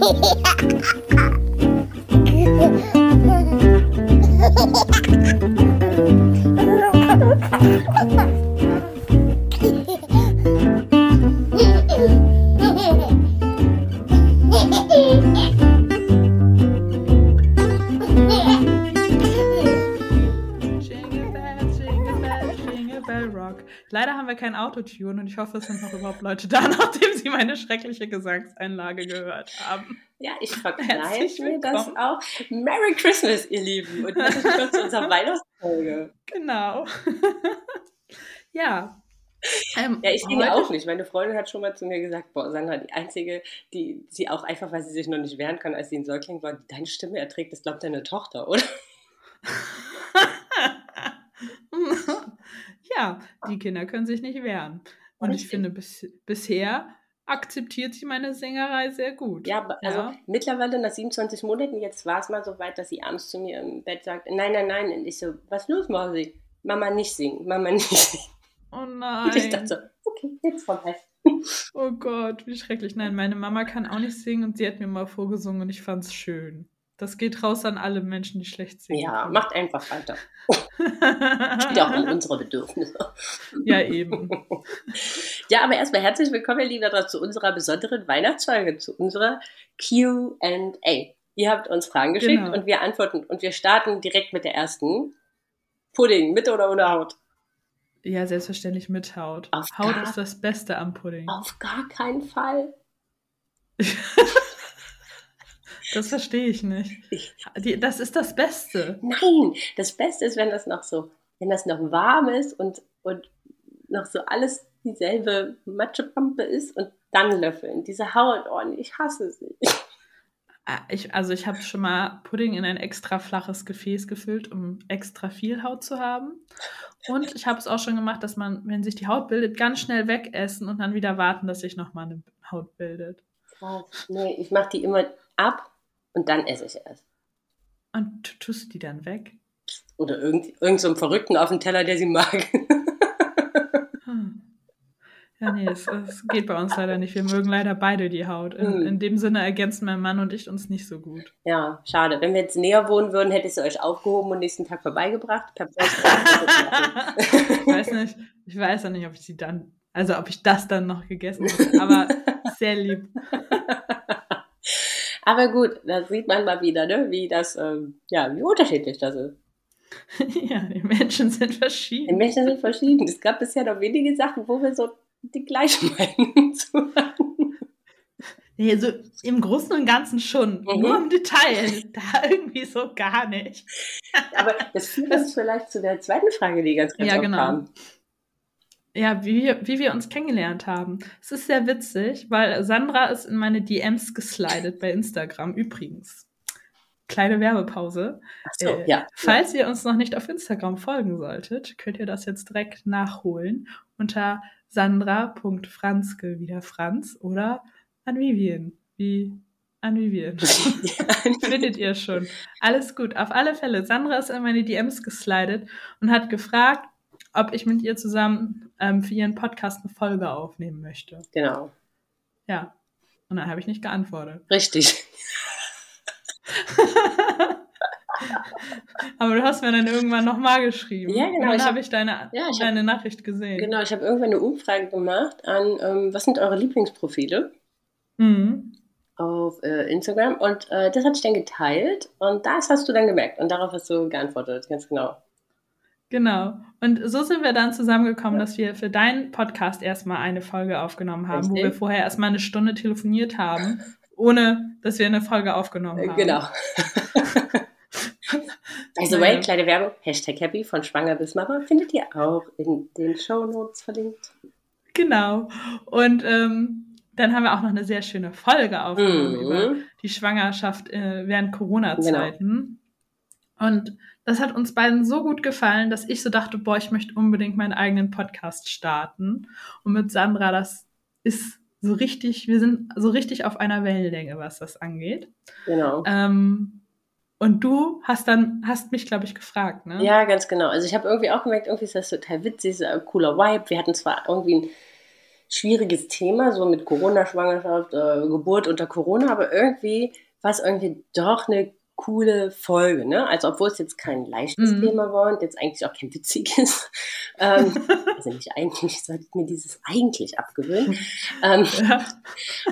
嘿嘿嘿。Autotune und ich hoffe, es sind noch überhaupt Leute da, nachdem sie meine schreckliche Gesangseinlage gehört haben. Ja, ich verkneife mir das auch. Merry Christmas, ihr Lieben. Und herzlich willkommen zu unserer Weihnachtsfolge. Genau. ja. Ähm, Ja, ich singe auch nicht. Meine Freundin hat schon mal zu mir gesagt, boah, Sandra, die Einzige, die sie auch einfach, weil sie sich noch nicht wehren kann, als sie ein Säugling war, die deine Stimme erträgt, das glaubt deine Tochter, oder? Ja, die Kinder können sich nicht wehren. Und ich Richtig. finde, bis, bisher akzeptiert sie meine Sängerei sehr gut. Ja, also Ja. mittlerweile nach 27 Monaten, jetzt war es mal so weit, dass sie abends zu mir im Bett sagt, nein, nein, nein. Und ich so, was los, Mausi? Mama nicht singen, Mama nicht singen. Oh Und ich dachte nein. so, okay, jetzt vorbei. Oh Gott, wie schrecklich. Nein, meine Mama kann auch nicht singen und sie hat mir mal vorgesungen und ich fand's schön. Das geht raus an alle Menschen, die schlecht singen. Ja, macht einfach weiter. Geht auch um unsere Bedürfnisse. ja, eben. Ja, aber erstmal herzlich willkommen, ihr Lieben, zu unserer besonderen Weihnachtsfolge, zu unserer Q&A. Ihr habt uns Fragen geschickt Genau. und wir antworten und wir starten direkt mit der ersten. Pudding, mit oder ohne Haut? Ja, selbstverständlich mit Haut. Auf Haut ist das Beste am Pudding. Auf gar keinen Fall. Das verstehe ich nicht. Ich- Die, das ist das Beste. Nein, das Beste ist, wenn das noch so, wenn das noch warm ist und, und noch so alles dieselbe Matschepampe ist und dann löffeln. Diese Haut, nee, ich hasse sie. Ah, Ich, also ich habe schon mal Pudding in ein extra flaches Gefäß gefüllt, um extra viel Haut zu haben. Und ich habe es auch schon gemacht, dass man, wenn sich die Haut bildet, ganz schnell wegessen und dann wieder warten, dass sich nochmal eine Haut bildet. Krass. Nee, ich mache die immer ab und dann esse ich erst. Und tu- tust du die dann weg? Oder irgend, irgend so einem Verrückten auf dem Teller, der sie mag. Hm. Ja, nee, es, es geht bei uns leider nicht. Wir mögen leider beide die Haut. In, Hm. in dem Sinne ergänzen mein Mann und ich uns nicht so gut. ja, schade. Wenn wir jetzt näher wohnen würden, hätte ich sie euch aufgehoben und nächsten Tag vorbeigebracht. Ich weiß nicht, ich weiß auch nicht, ob ich sie dann, also ob ich das dann noch gegessen hätte, aber sehr lieb. Aber gut, da sieht man mal wieder, ne, wie das, ähm, ja, wie unterschiedlich das ist. Ja, die Menschen sind Die verschieden. Menschen sind verschieden. Es gab bisher noch wenige Sachen, wo wir so die gleichen Meinungen zu haben. Nee, so im Großen und Ganzen schon. Mhm. Nur im Detail. Da irgendwie so gar nicht. Aber das führt uns vielleicht zu der zweiten Frage, die ganz ganz Ja, genau. kam. Ja, wie wir, wie wir uns kennengelernt haben. Es ist sehr witzig, weil Sandra ist in meine DMs geslidet bei Instagram. Übrigens. Kleine Werbepause. Ach so, Äh, ja. Falls ihr uns noch nicht auf Instagram folgen solltet, könnt ihr das jetzt direkt nachholen unter sandra.franzke, wieder Franz, oder an Vivian, wie an Vivian. Findet ihr schon. Alles gut. Auf alle Fälle. Sandra ist in meine DMs geslidet und hat gefragt, ob ich mit ihr zusammen ähm, für ihren Podcast eine Folge aufnehmen möchte. Genau. Ja. Und dann habe ich nicht geantwortet. Richtig. Aber du hast mir dann irgendwann nochmal geschrieben. Ja, genau, Und dann hab- habe ich deine, Ja, ich hab- deine Nachricht gesehen. Genau, ich habe irgendwann eine Umfrage gemacht an, ähm, was sind eure Lieblingsprofile Mhm. auf äh, Instagram und äh, das hatte ich dann geteilt und das hast du dann gemerkt und darauf hast du geantwortet, ganz genau. Genau. Und so sind wir dann zusammengekommen, dass wir für deinen Podcast erstmal eine Folge aufgenommen haben, wo Richtig. wir vorher erstmal eine Stunde telefoniert haben, ohne dass wir eine Folge aufgenommen Äh, haben. genau. By the way, kleine Werbung, Hashtag Happy von Schwanger bis Mama findet ihr auch in den Show Notes verlinkt. Genau. Und ähm, dann haben wir auch noch eine sehr schöne Folge aufgenommen über Mhm. die Schwangerschaft äh, während Corona-Zeiten. Und das hat uns beiden so gut gefallen, dass ich so dachte, boah, ich möchte unbedingt meinen eigenen Podcast starten. Und mit Sandra, das ist so richtig, wir sind so richtig auf einer Wellenlänge, was das angeht. Genau. Ähm, und du hast dann, hast mich, glaube ich, gefragt, ne? Ja, ganz genau. Also ich habe irgendwie auch gemerkt, irgendwie ist das total witzig, ist ein cooler Vibe. Wir hatten zwar irgendwie ein, schwieriges Thema, so mit Corona-Schwangerschaft, äh, Geburt unter Corona, aber irgendwie war es irgendwie doch eine coole Folge, ne? Also obwohl es jetzt kein leichtes mhm. Thema war und jetzt eigentlich auch kein witziges. ähm, also nicht eigentlich, ich sollte mir dieses eigentlich abgewöhnen. Ähm, ja.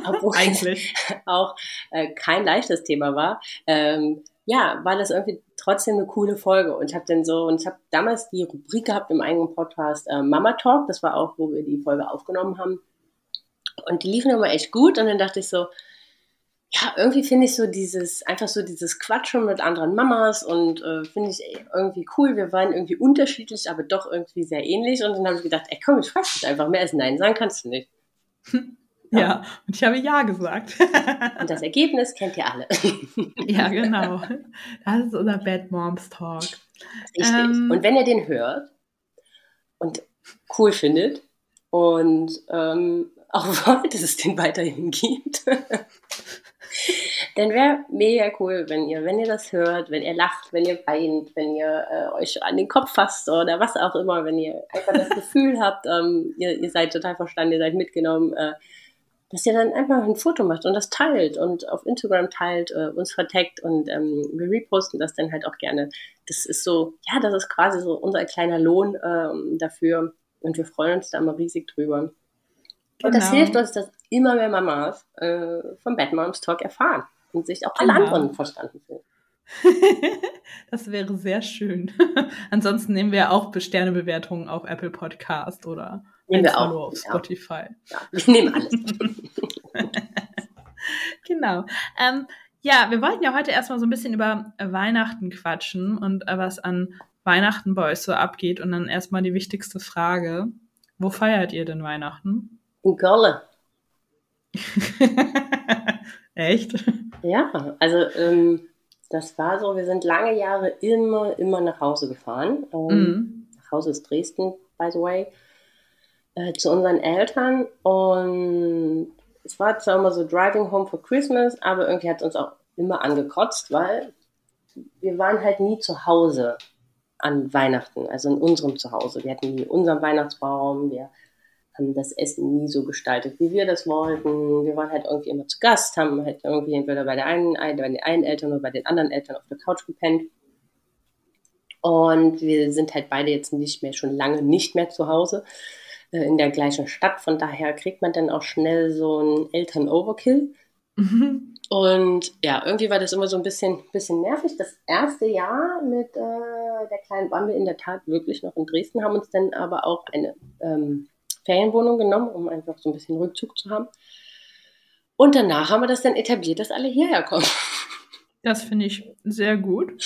Obwohl eigentlich auch äh, kein leichtes Thema war. Ähm, ja, war das irgendwie trotzdem eine coole Folge. Und ich habe dann so, und ich habe damals die Rubrik gehabt im eigenen Podcast äh, Mama Talk, das war auch, wo wir die Folge aufgenommen haben. Und die liefen immer echt gut. Und dann dachte ich so, ja, irgendwie finde ich so dieses, einfach so dieses Quatschen mit anderen Mamas und äh, finde ich irgendwie cool. Wir waren irgendwie unterschiedlich, aber doch irgendwie sehr ähnlich. Und dann habe ich gedacht, ey komm, ich frage dich einfach mehr als Nein sagen kannst du nicht. Ja. ja, und ich habe Ja gesagt. und das Ergebnis kennt ihr alle. ja, genau. Das ist unser Bad Moms Talk. Richtig. Ähm, und wenn ihr den hört und cool findet und ähm, auch wollt, dass es den weiterhin gibt, dann wäre mega cool, wenn ihr, wenn ihr das hört, wenn ihr lacht, wenn ihr weint, wenn ihr äh, euch an den Kopf fasst oder was auch immer, wenn ihr einfach das Gefühl habt, ähm, ihr, ihr seid total verstanden, ihr seid mitgenommen, äh, dass ihr dann einfach ein Foto macht und das teilt und auf Instagram teilt, äh, uns verteckt und ähm, wir reposten das dann halt auch gerne. Das ist so, ja, das ist quasi so unser kleiner Lohn ähm, dafür und wir freuen uns da mal riesig drüber. Genau. Und das genau. hilft uns, dass immer mehr Mamas äh, vom Bad Moms Talk erfahren und sich auch alle genau. anderen verstanden fühlen. das wäre sehr schön. Ansonsten nehmen wir auch Sternebewertungen auf Apple Podcast oder nehmen wir auch. auf Spotify. Ja, wir nehmen alles. genau. Ähm, ja, wir wollten ja heute erstmal so ein bisschen über Weihnachten quatschen und äh, was an Weihnachten bei euch so abgeht. Und dann erstmal die wichtigste Frage. Wo feiert ihr denn Weihnachten? In Köln. Echt? Ja, also ähm, das war so, wir sind lange Jahre immer, immer nach Hause gefahren. Ähm, mhm. Nach Hause ist Dresden, by the way, äh, zu unseren Eltern. Und es war zwar immer so Driving Home for Christmas, aber irgendwie hat es uns auch immer angekotzt, weil wir waren halt nie zu Hause an Weihnachten, also in unserem Zuhause. Wir hatten nie unseren Weihnachtsbaum, wir haben das Essen nie so gestaltet, wie wir das wollten. Wir waren halt irgendwie immer zu Gast, haben halt irgendwie entweder bei der einen, bei den einen Eltern oder bei den anderen Eltern auf der Couch gepennt. Und wir sind halt beide jetzt nicht mehr, schon lange nicht mehr zu Hause äh, in der gleichen Stadt. Von daher kriegt man dann auch schnell so einen Eltern-Overkill. Mhm. Und ja, irgendwie war das immer so ein bisschen, bisschen nervig. Das erste Jahr mit äh, der kleinen Bambi in der Tat wirklich noch in Dresden, haben uns dann aber auch eine ähm, Ferienwohnung genommen, um einfach so ein bisschen Rückzug zu haben. Und danach haben wir das dann etabliert, dass alle hierher kommen. Das finde ich sehr gut.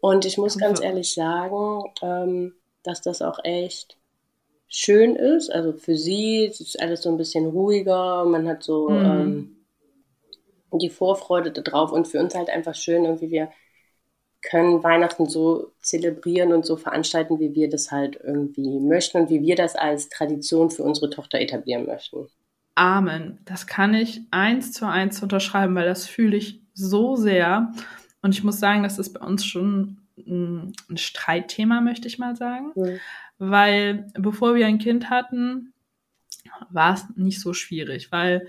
Und ich muss ganz ehrlich sagen, ähm, dass das auch echt schön ist. Also für sie ist alles so ein bisschen ruhiger. Man hat so mhm. ähm, die Vorfreude darauf und für uns halt einfach schön, irgendwie wir können Weihnachten so zelebrieren und so veranstalten, wie wir das halt irgendwie möchten und wie wir das als Tradition für unsere Tochter etablieren möchten. Amen. Das kann ich eins zu eins unterschreiben, weil das fühle ich so sehr. Und ich muss sagen, das ist bei uns schon ein Streitthema, möchte ich mal sagen. Mhm. Weil bevor wir ein Kind hatten, war es nicht so schwierig, weil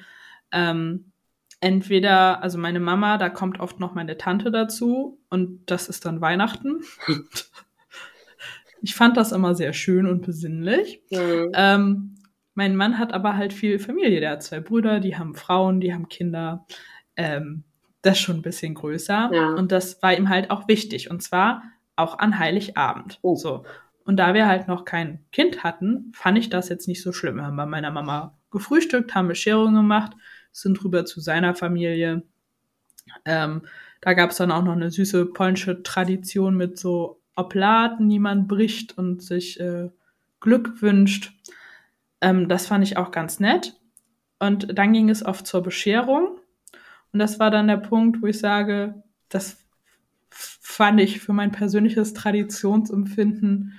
ähm, entweder, also meine Mama, da kommt oft noch meine Tante dazu und das ist dann Weihnachten. ich fand das immer sehr schön und besinnlich. Mhm. Ähm, mein Mann hat aber halt viel Familie. Der hat zwei Brüder, die haben Frauen, die haben Kinder. Ähm, das ist schon ein bisschen größer. Ja. Und das war ihm halt auch wichtig. Und zwar auch an Heiligabend. Oh. So. Und da wir halt noch kein Kind hatten, fand ich das jetzt nicht so schlimm. Wir haben bei meiner Mama gefrühstückt, haben Bescherung gemacht sind rüber zu seiner Familie. Ähm, da gab es dann auch noch eine süße polnische Tradition mit so Oblaten, die man bricht und sich äh, Glück wünscht. Ähm, das fand ich auch ganz nett. Und dann ging es oft zur Bescherung. Und das war dann der Punkt, wo ich sage, das fand ich für mein persönliches Traditionsempfinden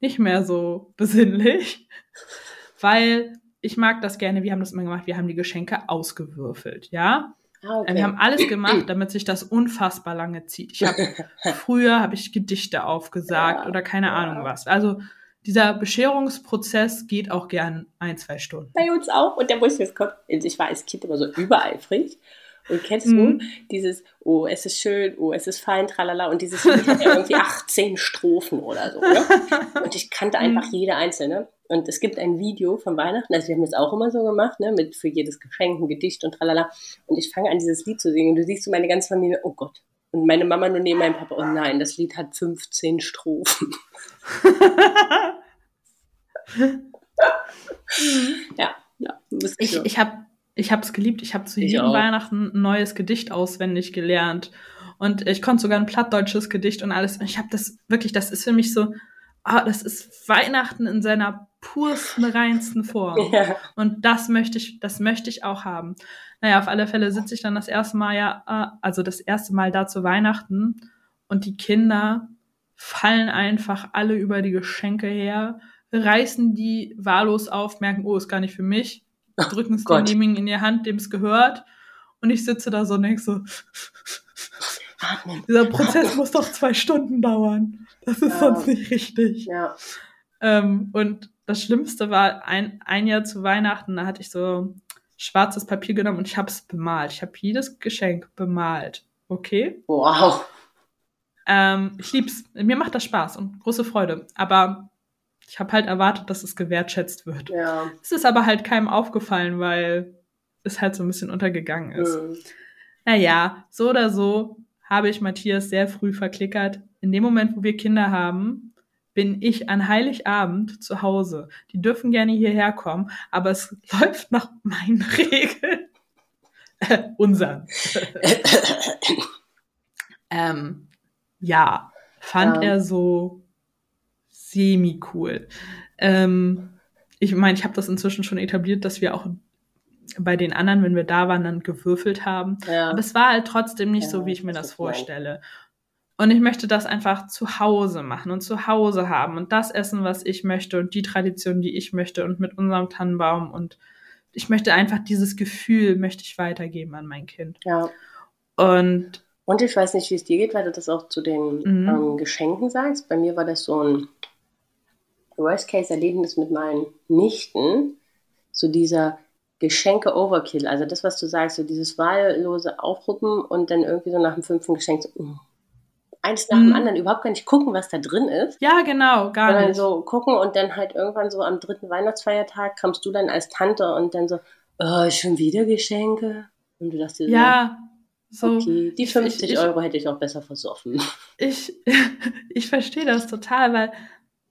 nicht mehr so besinnlich, weil ich mag das gerne, wir haben das immer gemacht, wir haben die Geschenke ausgewürfelt, ja. Ah, okay. Wir haben alles gemacht, damit sich das unfassbar lange zieht. Ich habe früher habe ich Gedichte aufgesagt ja, oder keine ja. Ahnung was. Also dieser Bescherungsprozess geht auch gern ein, zwei Stunden. Bei uns auch. Und der muss jetzt kommen. Also ich war als Kind immer so übereifrig. Und kennst du mhm. dieses, oh, es ist schön, oh, es ist fein, tralala. Und dieses Lied hat ja irgendwie 18 Strophen oder so. Ne? Und ich kannte mhm. einfach jede einzelne. Und es gibt ein Video von Weihnachten, also wir haben das auch immer so gemacht, ne, mit für jedes Geschenk ein Gedicht und tralala. Und ich fange an, dieses Lied zu singen. Und du siehst so meine ganze Familie, oh Gott. Und meine Mama nur neben meinem Papa, oh nein, das Lied hat 15 Strophen. ja, ja. Ich, ich habe ich habe es geliebt. Ich habe zu jedem Weihnachten ein neues Gedicht auswendig gelernt. Und ich konnte sogar ein plattdeutsches Gedicht und alles. Und ich habe das wirklich, das ist für mich so, ah, das ist Weihnachten in seiner pursten, reinsten Form. Ja. Und das möchte ich, das möchte ich auch haben. Naja, auf alle Fälle sitze ich dann das erste Mal ja, äh, also das erste Mal da zu Weihnachten und die Kinder fallen einfach alle über die Geschenke her, reißen die wahllos auf, merken, oh, ist gar nicht für mich, drücken es demjenigen in die Hand, dem es gehört. Und ich sitze da so und denke so, dieser Prozess muss doch zwei Stunden dauern. Das ist ja. sonst nicht richtig. Ja. Ähm, und das Schlimmste war ein, ein Jahr zu Weihnachten, da hatte ich so schwarzes Papier genommen und ich habe es bemalt. Ich habe jedes Geschenk bemalt. Okay? Wow. Ähm, ich lieb's. Mir macht das Spaß und große Freude. Aber ich habe halt erwartet, dass es gewertschätzt wird. Ja. Es ist aber halt keinem aufgefallen, weil es halt so ein bisschen untergegangen ist. Mhm. Naja, so oder so habe ich Matthias sehr früh verklickert. In dem Moment, wo wir Kinder haben, bin ich an Heiligabend zu Hause. Die dürfen gerne hierher kommen, aber es läuft nach meinen Regeln. Äh, unseren. ähm, ja, fand ja. er so semi-cool. Ähm, ich meine, ich habe das inzwischen schon etabliert, dass wir auch bei den anderen, wenn wir da waren, dann gewürfelt haben. Ja. Aber es war halt trotzdem nicht ja, so, wie ich mir das vorstelle. Und ich möchte das einfach zu Hause machen und zu Hause haben und das essen, was ich möchte und die Tradition, die ich möchte und mit unserem Tannenbaum und ich möchte einfach dieses Gefühl möchte ich weitergeben an mein Kind. Ja. Und und ich weiß nicht, wie es dir geht, weil du das auch zu den mhm. ähm, Geschenken sagst. Bei mir war das so ein Worst-Case-Erlebnis mit meinen Nichten, so dieser Geschenke-Overkill, also das, was du sagst, so dieses wahllose Aufruppen und dann irgendwie so nach dem fünften Geschenk so, uh, eins nach mhm. dem anderen überhaupt gar nicht gucken, was da drin ist. Ja, genau, gar sondern nicht. so gucken und dann halt irgendwann so am dritten Weihnachtsfeiertag kommst du dann als Tante und dann so, oh, schon wieder Geschenke? Und du dachtest dir ja, so, okay, die 50 ich, ich, Euro hätte ich auch besser versoffen. Ich, ich verstehe das total, weil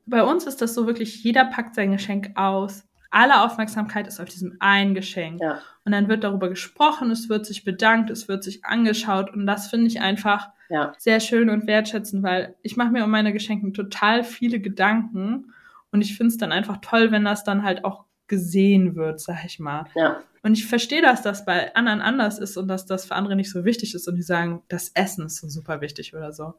bei uns ist das so wirklich, jeder packt sein Geschenk aus. Alle Aufmerksamkeit ist auf diesem einen Geschenk. Ja. Und dann wird darüber gesprochen, es wird sich bedankt, es wird sich angeschaut. Und das finde ich einfach ja. sehr schön und wertschätzend, weil ich mache mir um meine Geschenke total viele Gedanken. Und ich finde es dann einfach toll, wenn das dann halt auch gesehen wird, sag ich mal. Ja. Und ich verstehe, dass das bei anderen anders ist und dass das für andere nicht so wichtig ist und die sagen, das Essen ist so super wichtig oder so.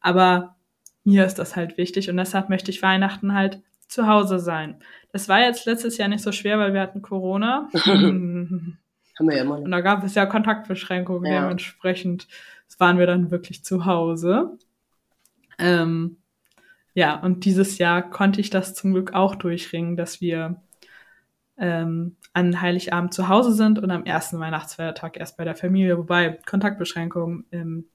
Aber mir ist das halt wichtig und deshalb möchte ich Weihnachten halt zu Hause sein. Das war jetzt letztes Jahr nicht so schwer, weil wir hatten Corona. Haben wir ja immer. Und da gab es ja Kontaktbeschränkungen. Ja. Dementsprechend waren wir dann wirklich zu Hause. Ähm, ja, und dieses Jahr konnte ich das zum Glück auch durchringen, dass wir ähm, an Heiligabend zu Hause sind und am ersten Weihnachtsfeiertag erst bei der Familie, wobei Kontaktbeschränkungen ähm,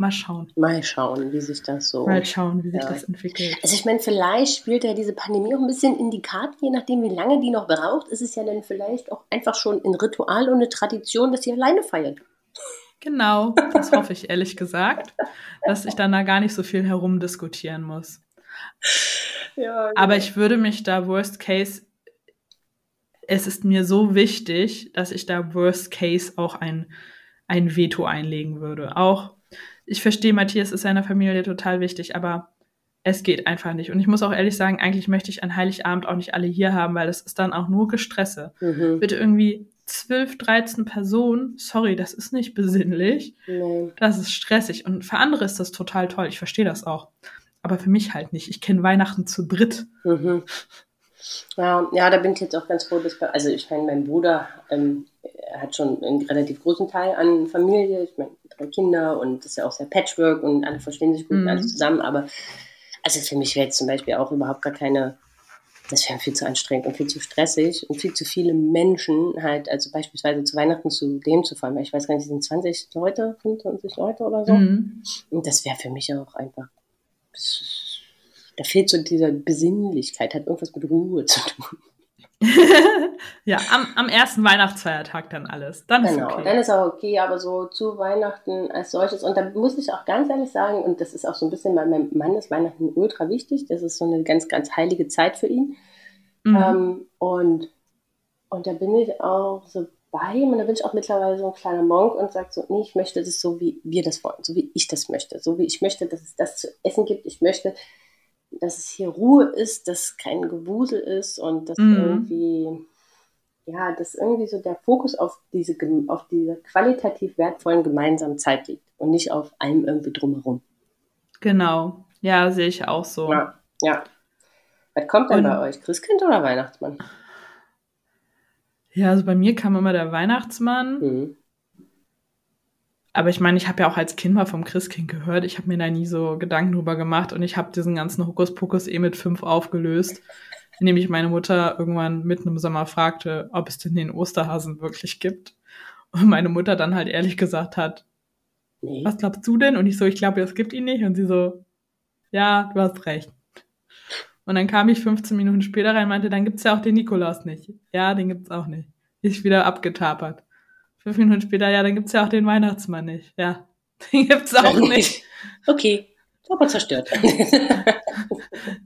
Mal schauen. Mal schauen, wie sich das so. Mal schauen, wie sich ja. das entwickelt. Also ich meine, vielleicht spielt ja diese Pandemie auch ein bisschen in die Karte, je nachdem, wie lange die noch braucht, ist es ja dann vielleicht auch einfach schon ein Ritual und eine Tradition, dass sie alleine feiert. Genau, das hoffe ich ehrlich gesagt, dass ich dann da gar nicht so viel herumdiskutieren muss. Ja, Aber ich würde mich da Worst Case, es ist mir so wichtig, dass ich da Worst Case auch ein, ein Veto einlegen würde. Auch ich verstehe, Matthias ist seiner Familie total wichtig, aber es geht einfach nicht. Und ich muss auch ehrlich sagen, eigentlich möchte ich an Heiligabend auch nicht alle hier haben, weil das ist dann auch nur Gestresse. Mhm. Bitte irgendwie 12, 13 Personen, sorry, das ist nicht besinnlich. Nee. Das ist stressig. Und für andere ist das total toll. Ich verstehe das auch. Aber für mich halt nicht. Ich kenne Weihnachten zu dritt. Mhm. Ja, ja, da bin ich jetzt auch ganz froh, dass, also ich meine, mein Bruder ähm, hat schon einen relativ großen Teil an Familie. Ich meine, drei Kinder und das ist ja auch sehr Patchwork und alle verstehen sich gut mhm. alles zusammen, aber Also für mich wäre jetzt zum Beispiel auch überhaupt gar keine, das wäre viel zu anstrengend und viel zu stressig und viel zu viele Menschen halt, also beispielsweise zu Weihnachten zu dem zu fahren, weil ich weiß gar nicht, sind 20 Leute, 25 Leute oder so. Mhm. Und das wäre für mich auch einfach, da fehlt so diese Besinnlichkeit, hat irgendwas mit Ruhe zu tun. ja, am, am ersten Weihnachtsfeiertag dann alles. Dann genau, ist okay. dann ist auch okay, aber so zu Weihnachten als solches. Und da muss ich auch ganz ehrlich sagen, und das ist auch so ein bisschen, bei meinem Mann ist Weihnachten ultra wichtig. Das ist so eine ganz, ganz heilige Zeit für ihn. Mhm. Ähm, und, und da bin ich auch so bei ihm und da bin ich auch mittlerweile so ein kleiner Monk und sage so, nee, ich möchte das so, wie wir das wollen, so wie ich das möchte, so wie ich möchte, dass es das zu essen gibt. Ich möchte, dass es hier Ruhe ist, dass kein Gewusel ist und dass mhm. irgendwie, ja, dass irgendwie so der Fokus auf diese, auf diese qualitativ wertvollen gemeinsamen Zeit liegt und nicht auf allem irgendwie drumherum. Genau, ja, sehe ich auch so. Ja, ja. Was kommt denn und, bei euch? Christkind oder Weihnachtsmann? Ja, also bei mir kam immer der Weihnachtsmann. Mhm. Aber ich meine, ich habe ja auch als Kind mal vom Christkind gehört. Ich habe mir da nie so Gedanken drüber gemacht und ich habe diesen ganzen Hokuspokus eh mit fünf aufgelöst, indem ich meine Mutter irgendwann mitten im Sommer fragte, ob es denn den Osterhasen wirklich gibt. Und meine Mutter dann halt ehrlich gesagt hat, nee. was glaubst du denn? Und ich so, ich glaube, es gibt ihn nicht. Und sie so, ja, du hast recht. Und dann kam ich 15 Minuten später rein und meinte, dann gibt's ja auch den Nikolaus nicht. Ja, den gibt's auch nicht. Ist wieder abgetapert. Fünf Minuten später, ja, dann gibt's ja auch den Weihnachtsmann nicht. Ja, den gibt's auch nicht. Okay, aber zerstört.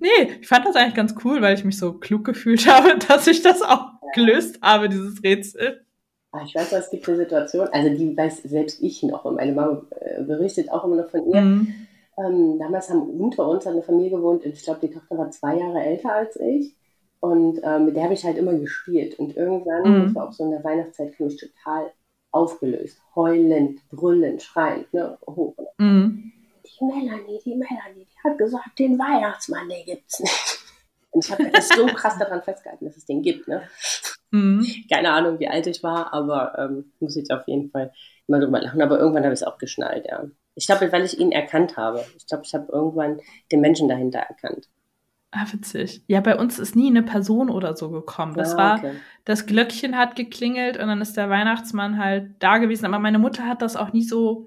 nee, ich fand das eigentlich ganz cool, weil ich mich so klug gefühlt habe, dass ich das auch gelöst habe, dieses Rätsel. Ah, ich weiß, es gibt eine Situation, also die weiß selbst ich noch und meine Mama äh, berichtet auch immer noch von ihr. Mhm. Ähm, damals haben unter uns eine Familie gewohnt ich glaube, die Tochter war zwei Jahre älter als ich. Und ähm, mit der habe ich halt immer gespielt. Und irgendwann, mhm. das war auch so in der Weihnachtszeit, für mich total aufgelöst. Heulend, brüllend, schreiend, ne? Hoch. Mhm. Die Melanie, die Melanie, die hat gesagt, den Weihnachtsmann, den gibt's nicht. Und ich habe das so krass daran festgehalten, dass es den gibt, ne? Mhm. Keine Ahnung, wie alt ich war, aber ähm, muss ich auf jeden Fall immer drüber lachen. Aber irgendwann habe ich es auch geschnallt, ja. Ich glaube, weil ich ihn erkannt habe. Ich glaube, ich habe irgendwann den Menschen dahinter erkannt. Ah, witzig. Ja, bei uns ist nie eine Person oder so gekommen. Das ah, okay. war, das Glöckchen hat geklingelt und dann ist der Weihnachtsmann halt da gewesen. Aber meine Mutter hat das auch nie so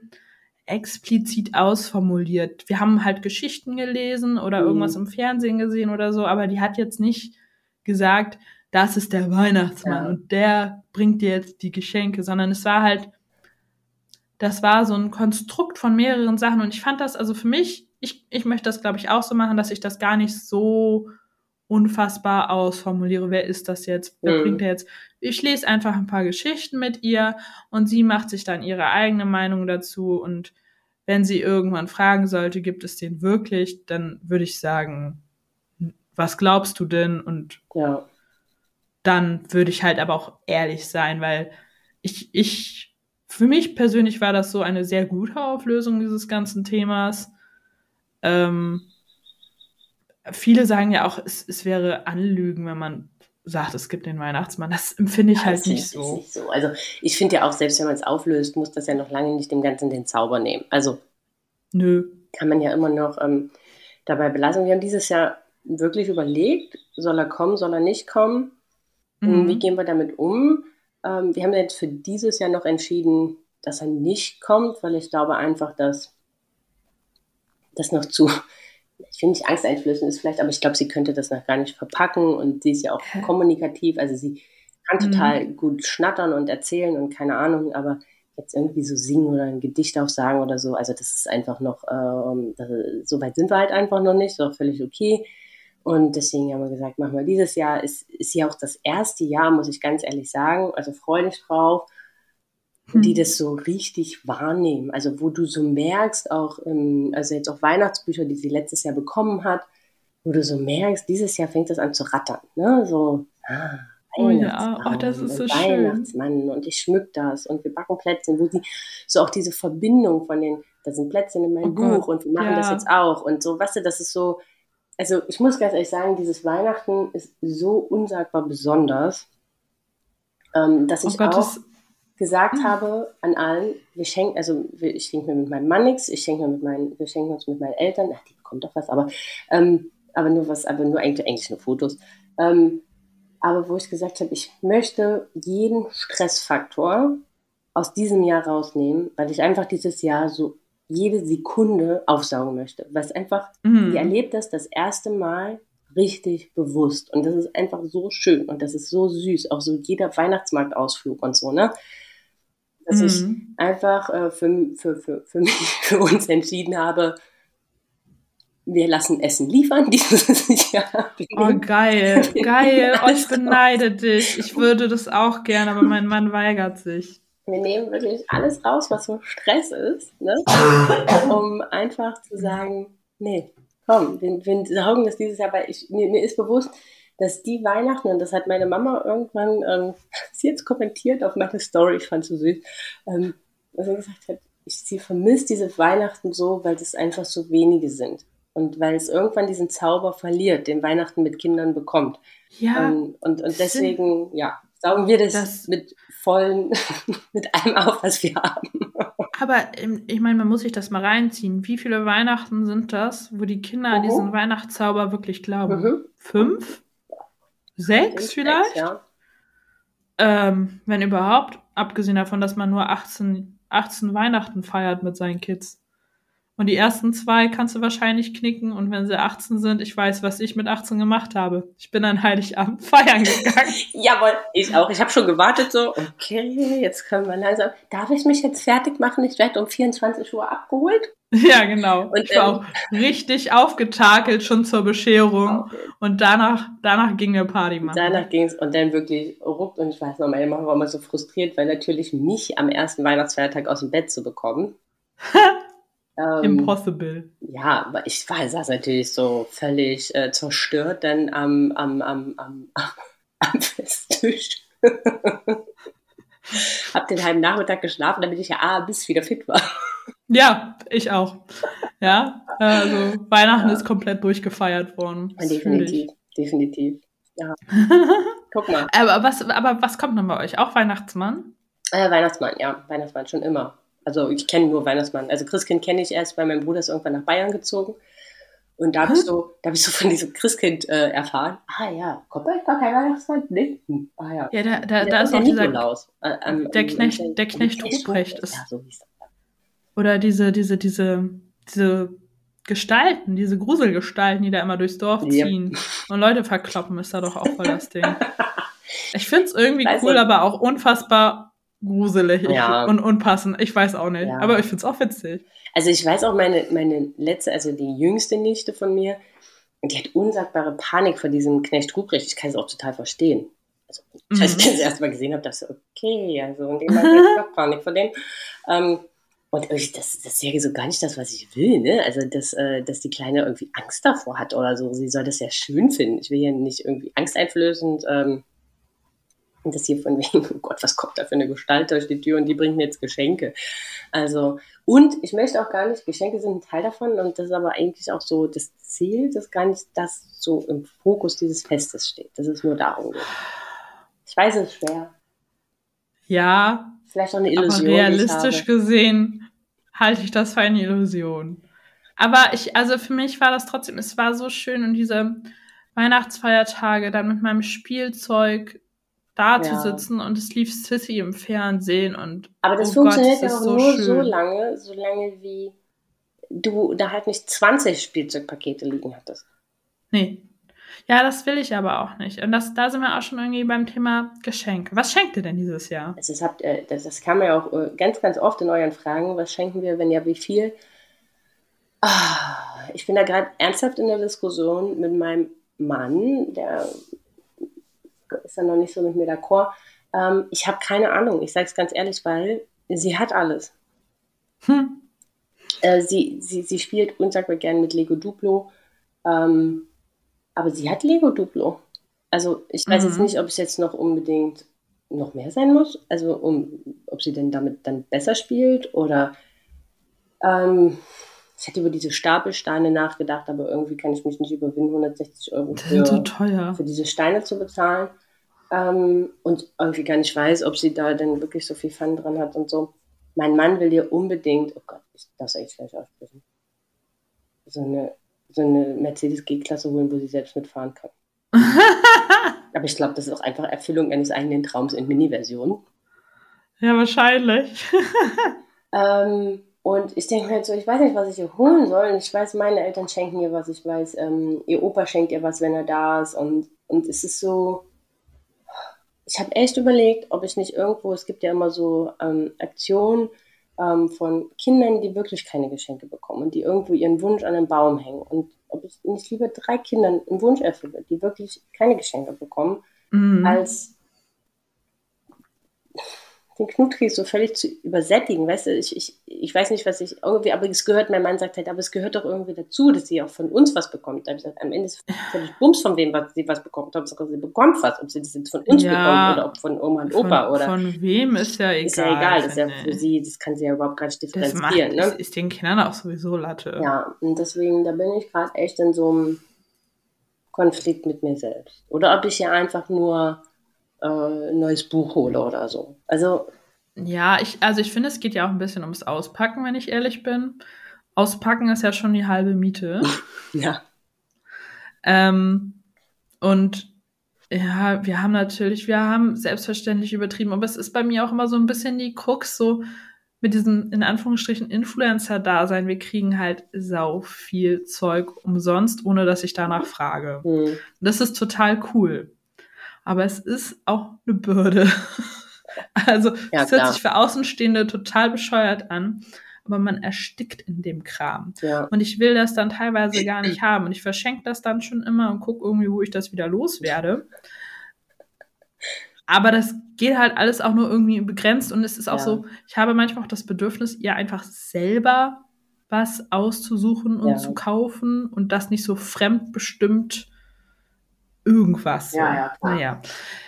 explizit ausformuliert. Wir haben halt Geschichten gelesen oder mhm. irgendwas im Fernsehen gesehen oder so, aber die hat jetzt nicht gesagt, das ist der Weihnachtsmann ja. und der bringt dir jetzt die Geschenke, sondern es war halt, das war so ein Konstrukt von mehreren Sachen und ich fand das, also für mich ich, ich möchte das, glaube ich, auch so machen, dass ich das gar nicht so unfassbar ausformuliere. Wer ist das jetzt? Wer mhm. bringt er jetzt? Ich lese einfach ein paar Geschichten mit ihr und sie macht sich dann ihre eigene Meinung dazu. Und wenn sie irgendwann fragen sollte, gibt es den wirklich, dann würde ich sagen, was glaubst du denn? Und ja. dann würde ich halt aber auch ehrlich sein, weil ich, ich, für mich persönlich war das so eine sehr gute Auflösung dieses ganzen Themas. Ähm, viele sagen ja auch, es, es wäre Anlügen, wenn man sagt, es gibt den Weihnachtsmann. Das empfinde ich ja, halt nicht so. nicht so. Also ich finde ja auch, selbst wenn man es auflöst, muss das ja noch lange nicht dem Ganzen den Zauber nehmen. Also nö. Kann man ja immer noch ähm, dabei belassen. Wir haben dieses Jahr wirklich überlegt, soll er kommen, soll er nicht kommen? Mhm. Wie gehen wir damit um? Ähm, wir haben jetzt für dieses Jahr noch entschieden, dass er nicht kommt, weil ich glaube einfach, dass das noch zu, ich finde nicht angsteinflößend ist vielleicht, aber ich glaube, sie könnte das noch gar nicht verpacken und sie ist ja auch okay. kommunikativ, also sie kann mhm. total mhm. gut schnattern und erzählen und keine Ahnung, aber jetzt irgendwie so singen oder ein Gedicht auch sagen oder so, also das ist einfach noch, ähm, das, so weit sind wir halt einfach noch nicht, ist auch völlig okay. Und deswegen haben wir gesagt, machen wir dieses Jahr. Ist, ist ja auch das erste Jahr, muss ich ganz ehrlich sagen. Also freue dich drauf die hm. das so richtig wahrnehmen. Also wo du so merkst, auch, im, also jetzt auch Weihnachtsbücher, die sie letztes Jahr bekommen hat, wo du so merkst, dieses Jahr fängt das an zu rattern. Ne? So, ah, Oh ja, oh, das ist so Weihnachtsmann schön. und ich schmück das und wir backen Plätzchen, wo sie so auch diese Verbindung von den, da sind Plätzchen in meinem oh Buch Gott. und wir machen ja. das jetzt auch und so, weißt du, das ist so, also ich muss ganz ehrlich sagen, dieses Weihnachten ist so unsagbar besonders, ähm, dass ich oh Gott, auch gesagt mhm. habe an allen, wir schenken, also ich schenke mir mit meinem Mann nichts, ich schenke mir mit meinen, wir schenken uns mit meinen Eltern, ach, die bekommt doch was, aber, ähm, aber nur was, aber nur eigentlich, eigentlich nur Fotos. Ähm, aber wo ich gesagt habe, ich möchte jeden Stressfaktor aus diesem Jahr rausnehmen, weil ich einfach dieses Jahr so jede Sekunde aufsaugen möchte. Was einfach, mhm. ihr erlebt das das erste Mal richtig bewusst. Und das ist einfach so schön und das ist so süß. Auch so jeder Weihnachtsmarktausflug und so, ne? Dass mhm. ich einfach äh, für, für, für, für mich, für uns entschieden habe, wir lassen Essen liefern dieses Jahr. Oh, geil, geil. Oh, ich beneide dich. Ich würde das auch gerne, aber mein Mann weigert sich. Wir nehmen wirklich alles raus, was so Stress ist, ne? um einfach zu sagen, nee, komm, wir, wir saugen das dieses Jahr, weil ich, mir, mir ist bewusst, dass die Weihnachten, und das hat meine Mama irgendwann, ähm, sie jetzt kommentiert auf meine Story, ich fand es so süß, ähm, dass sie gesagt hat, ich, sie vermisst diese Weihnachten so, weil das einfach so wenige sind. Und weil es irgendwann diesen Zauber verliert, den Weihnachten mit Kindern bekommt. Ja. Ähm, und, und deswegen, ja, saugen wir das, das mit vollen, mit allem auf, was wir haben. Aber ich meine, man muss sich das mal reinziehen. Wie viele Weihnachten sind das, wo die Kinder an diesen Weihnachtszauber wirklich glauben? Mhm. Fünf? Sechs vielleicht? Sechs, ja. ähm, wenn überhaupt, abgesehen davon, dass man nur 18, 18 Weihnachten feiert mit seinen Kids. Und die ersten zwei kannst du wahrscheinlich knicken. Und wenn sie 18 sind, ich weiß, was ich mit 18 gemacht habe. Ich bin an Heiligabend feiern gegangen. Jawohl, ich auch. Ich habe schon gewartet so, okay, jetzt können wir langsam. Darf ich mich jetzt fertig machen? Ich werde um 24 Uhr abgeholt. Ja, genau. Und ich war ähm, auch richtig aufgetakelt schon zur Bescherung. Okay. Und danach, danach ging der Party machen. Danach ging es und dann wirklich ruckt. Und ich weiß noch, meine Mama war immer so frustriert, weil natürlich mich am ersten Weihnachtsfeiertag aus dem Bett zu bekommen. Ähm, Impossible. Ja, aber ich war, saß natürlich so völlig äh, zerstört dann am, am, am, am, am Festtisch. Hab den halben Nachmittag geschlafen, damit ich ja A bis wieder fit war. Ja, ich auch. Ja, also Weihnachten ja. ist komplett durchgefeiert worden. Definitiv, definitiv. Ja. Guck mal. Aber was, aber was kommt dann bei euch? Auch Weihnachtsmann? Äh, Weihnachtsmann, ja, Weihnachtsmann schon immer. Also ich kenne nur Weihnachtsmann. Also Christkind kenne ich erst, weil mein Bruder ist irgendwann nach Bayern gezogen. Und da habe ich, so, hab ich so von diesem Christkind äh, erfahren. Ah ja, kommt da gar kein Weihnachtsmann? Nee. Hm. Ah ja. Ja, da, da, da ist auch dieser, Nikolaus. Äh, ähm, der Knecht, der, der Knecht Ruprecht ist. Ja, so hieß das. Oder diese, diese, diese, diese Gestalten, diese Gruselgestalten, die da immer durchs Dorf ziehen yep. und Leute verkloppen, ist da doch auch voll das Ding. Ich finde es irgendwie weißt cool, du, aber auch unfassbar gruselig ja. und unpassend. Ich weiß auch nicht. Ja. Aber ich finde es auch witzig. Also ich weiß auch, meine, meine letzte, also die jüngste Nichte von mir, die hat unsagbare Panik vor diesem Knecht Ruprecht. Ich kann es auch total verstehen. Also, mhm. als ich das erste Mal gesehen habe, dachte ich, okay, also und dem hat noch Panik vor dem. Ähm, und das, das ist ja so gar nicht das, was ich will, ne? Also, dass, äh, dass die Kleine irgendwie Angst davor hat oder so. Sie soll das ja schön finden. Ich will ja nicht irgendwie angsteinflößend ähm, und das hier von wegen, oh Gott, was kommt da für eine Gestalt durch die Tür und die bringt mir jetzt Geschenke. Also, und ich möchte auch gar nicht, Geschenke sind ein Teil davon und das ist aber eigentlich auch so das Ziel, dass gar nicht das so im Fokus dieses Festes steht, dass es nur darum geht. Ich weiß, es ist schwer. Ja. Vielleicht auch eine Illusion. Aber realistisch gesehen halte ich das für eine Illusion. Aber ich, also für mich war das trotzdem, es war so schön und diese Weihnachtsfeiertage dann mit meinem Spielzeug da ja. zu sitzen und es lief Sissy im Fernsehen und. Aber das oh funktioniert ja auch so nur schön. so lange, so lange wie du da halt nicht 20 Spielzeugpakete liegen hattest. Nee. Ja, das will ich aber auch nicht. Und das, da sind wir auch schon irgendwie beim Thema Geschenke. Was schenkt ihr denn dieses Jahr? Das, habt, äh, das, das kam ja auch äh, ganz, ganz oft in euren Fragen. Was schenken wir, wenn ja, wie viel? Ah, ich bin da gerade ernsthaft in der Diskussion mit meinem Mann, der ist dann noch nicht so mit mir d'accord. Ähm, ich habe keine Ahnung, ich sage es ganz ehrlich, weil sie hat alles. Hm. Äh, sie, sie, sie spielt unsagbar gern mit Lego Duplo, ähm, aber sie hat Lego Duplo. Also ich weiß mhm. jetzt nicht, ob es jetzt noch unbedingt noch mehr sein muss, also um, ob sie denn damit dann besser spielt oder ähm, ich hätte über diese Stapelsteine nachgedacht, aber irgendwie kann ich mich nicht überwinden, 160 Euro für, so teuer. für diese Steine zu bezahlen. ähm, und irgendwie gar nicht weiß, ob sie da denn wirklich so viel Fun dran hat und so. Mein Mann will dir unbedingt, oh Gott, ich darf echt gleich aussprechen, so eine, so eine Mercedes G-Klasse holen, wo sie selbst mitfahren kann. Aber ich glaube, das ist auch einfach Erfüllung eines eigenen Traums in Mini-Version. Ja, wahrscheinlich. ähm, und ich denke mir halt so, ich weiß nicht, was ich ihr holen soll. Und ich weiß, meine Eltern schenken ihr was. Ich weiß, ähm, ihr Opa schenkt ihr was, wenn er da ist. Und, und es ist so, ich habe echt überlegt, ob ich nicht irgendwo, es gibt ja immer so ähm, Aktionen ähm, von Kindern, die wirklich keine Geschenke bekommen und die irgendwo ihren Wunsch an den Baum hängen. Und ob ich nicht lieber drei Kindern einen Wunsch erfülle, die wirklich keine Geschenke bekommen, mhm. als den Knutkrieg so völlig zu übersättigen, weißt du, ich, ich, ich weiß nicht, was ich irgendwie, aber es gehört, mein Mann sagt halt, aber es gehört doch irgendwie dazu, dass sie auch von uns was bekommt. Da ich gesagt, am Ende ist es völlig Bums, von wem was, sie was bekommt. Hauptsache, sie bekommt was, ob sie das jetzt von uns ja, bekommt oder ob von Oma und Opa von, oder. Von wem ist ja egal. Ist ja egal, das ist ja für sie, das kann sie ja überhaupt gar nicht differenzieren. Das macht, ne? ist den Kindern auch sowieso Latte. Ja, und deswegen, da bin ich gerade echt in so einem Konflikt mit mir selbst. Oder ob ich ja einfach nur äh, ein neues Buch hole oder so. Also ja, ich, also ich finde, es geht ja auch ein bisschen ums Auspacken, wenn ich ehrlich bin. Auspacken ist ja schon die halbe Miete. ja. Ähm, und ja, wir haben natürlich, wir haben selbstverständlich übertrieben, aber es ist bei mir auch immer so ein bisschen die Krux, so mit diesem, in Anführungsstrichen, Influencer-Dasein. Wir kriegen halt sau viel Zeug umsonst, ohne dass ich danach frage. Mhm. Das ist total cool. Aber es ist auch eine Bürde. Also ja, es hört sich für Außenstehende total bescheuert an, aber man erstickt in dem Kram. Ja. Und ich will das dann teilweise gar nicht haben. Und ich verschenke das dann schon immer und gucke irgendwie, wo ich das wieder loswerde. Aber das geht halt alles auch nur irgendwie begrenzt und es ist auch ja. so, ich habe manchmal auch das Bedürfnis, ihr einfach selber was auszusuchen und zu kaufen und das nicht so fremdbestimmt irgendwas. Ja, ja, klar. Naja.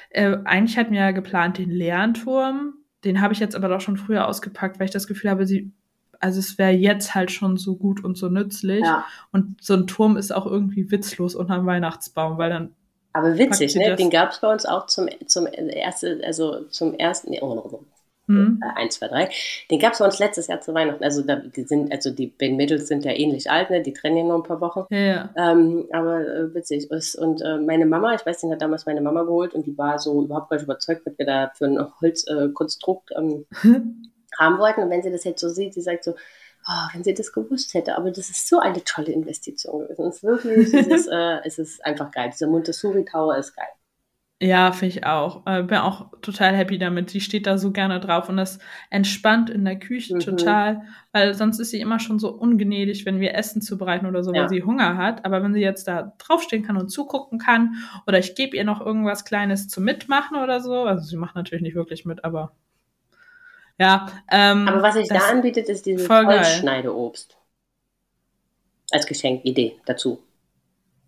Äh, eigentlich hatten wir ja geplant den Lernturm. Den habe ich jetzt aber doch schon früher ausgepackt, weil ich das Gefühl habe, sie, also es wäre jetzt halt schon so gut und so nützlich. Ja. Und so ein Turm ist auch irgendwie witzlos unterm Weihnachtsbaum, weil dann. Aber witzig, ne? Den gab es bei uns auch zum, zum ersten, also zum ersten, nee, oh, Mhm. Äh, 1, 2, 3. Den gab es bei uns letztes Jahr zu Weihnachten. Also da, die sind, also die Ben Middles sind ja ähnlich alt, ne? Die trennen ja nur ein paar Wochen. Ja. Ähm, aber äh, witzig. Und äh, meine Mama, ich weiß, den hat damals meine Mama geholt und die war so überhaupt gar nicht überzeugt, was wir da für ein Holzkonstrukt ähm, haben wollten. Und wenn sie das jetzt so sieht, sie sagt so, oh, wenn sie das gewusst hätte, aber das ist so eine tolle Investition gewesen. Es ist wirklich, es ist, äh, es ist einfach geil. Dieser Montessori Tower ist geil. Ja, finde ich auch. Äh, bin auch total happy damit. Sie steht da so gerne drauf und das entspannt in der Küche mhm. total, weil sonst ist sie immer schon so ungnädig, wenn wir Essen zubereiten oder so, ja. weil sie Hunger hat. Aber wenn sie jetzt da draufstehen kann und zugucken kann oder ich gebe ihr noch irgendwas Kleines zum Mitmachen oder so, also sie macht natürlich nicht wirklich mit, aber ja. Ähm, aber was sich da anbietet, ist dieses Holzschneideobst. Als Geschenkidee dazu.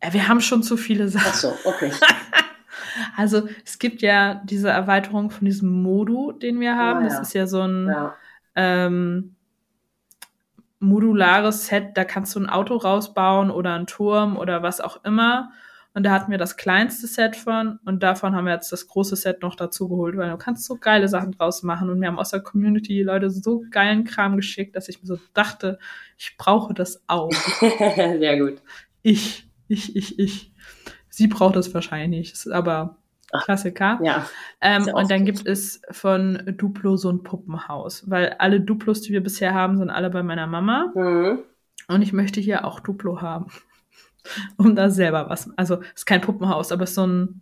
Ja, wir haben schon zu viele Sachen. Ach so, okay. Also es gibt ja diese Erweiterung von diesem Modu, den wir haben. Ja, ja. Das ist ja so ein ja. ähm, modulares Set, da kannst du ein Auto rausbauen oder einen Turm oder was auch immer. Und da hatten wir das kleinste Set von und davon haben wir jetzt das große Set noch dazu geholt, weil du kannst so geile Sachen draus machen. Und wir haben aus der Community Leute so geilen Kram geschickt, dass ich mir so dachte, ich brauche das auch. Sehr gut. Ich, ich, ich, ich. Sie braucht es wahrscheinlich nicht, aber Klassiker. Ja. Ähm, und dann gibt es von Duplo so ein Puppenhaus, weil alle Duplos, die wir bisher haben, sind alle bei meiner Mama. Mhm. Und ich möchte hier auch Duplo haben, um da selber was. Also ist kein Puppenhaus, aber ist so ein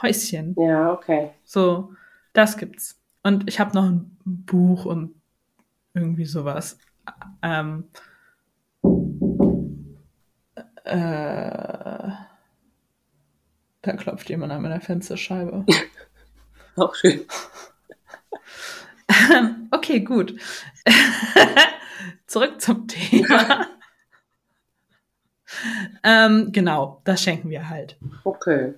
Häuschen. Ja, okay. So, das gibt's. Und ich habe noch ein Buch und irgendwie sowas. Ähm, äh, da klopft jemand an meiner Fensterscheibe. Auch schön. okay, gut. Zurück zum Thema. ähm, genau, das schenken wir halt. Okay.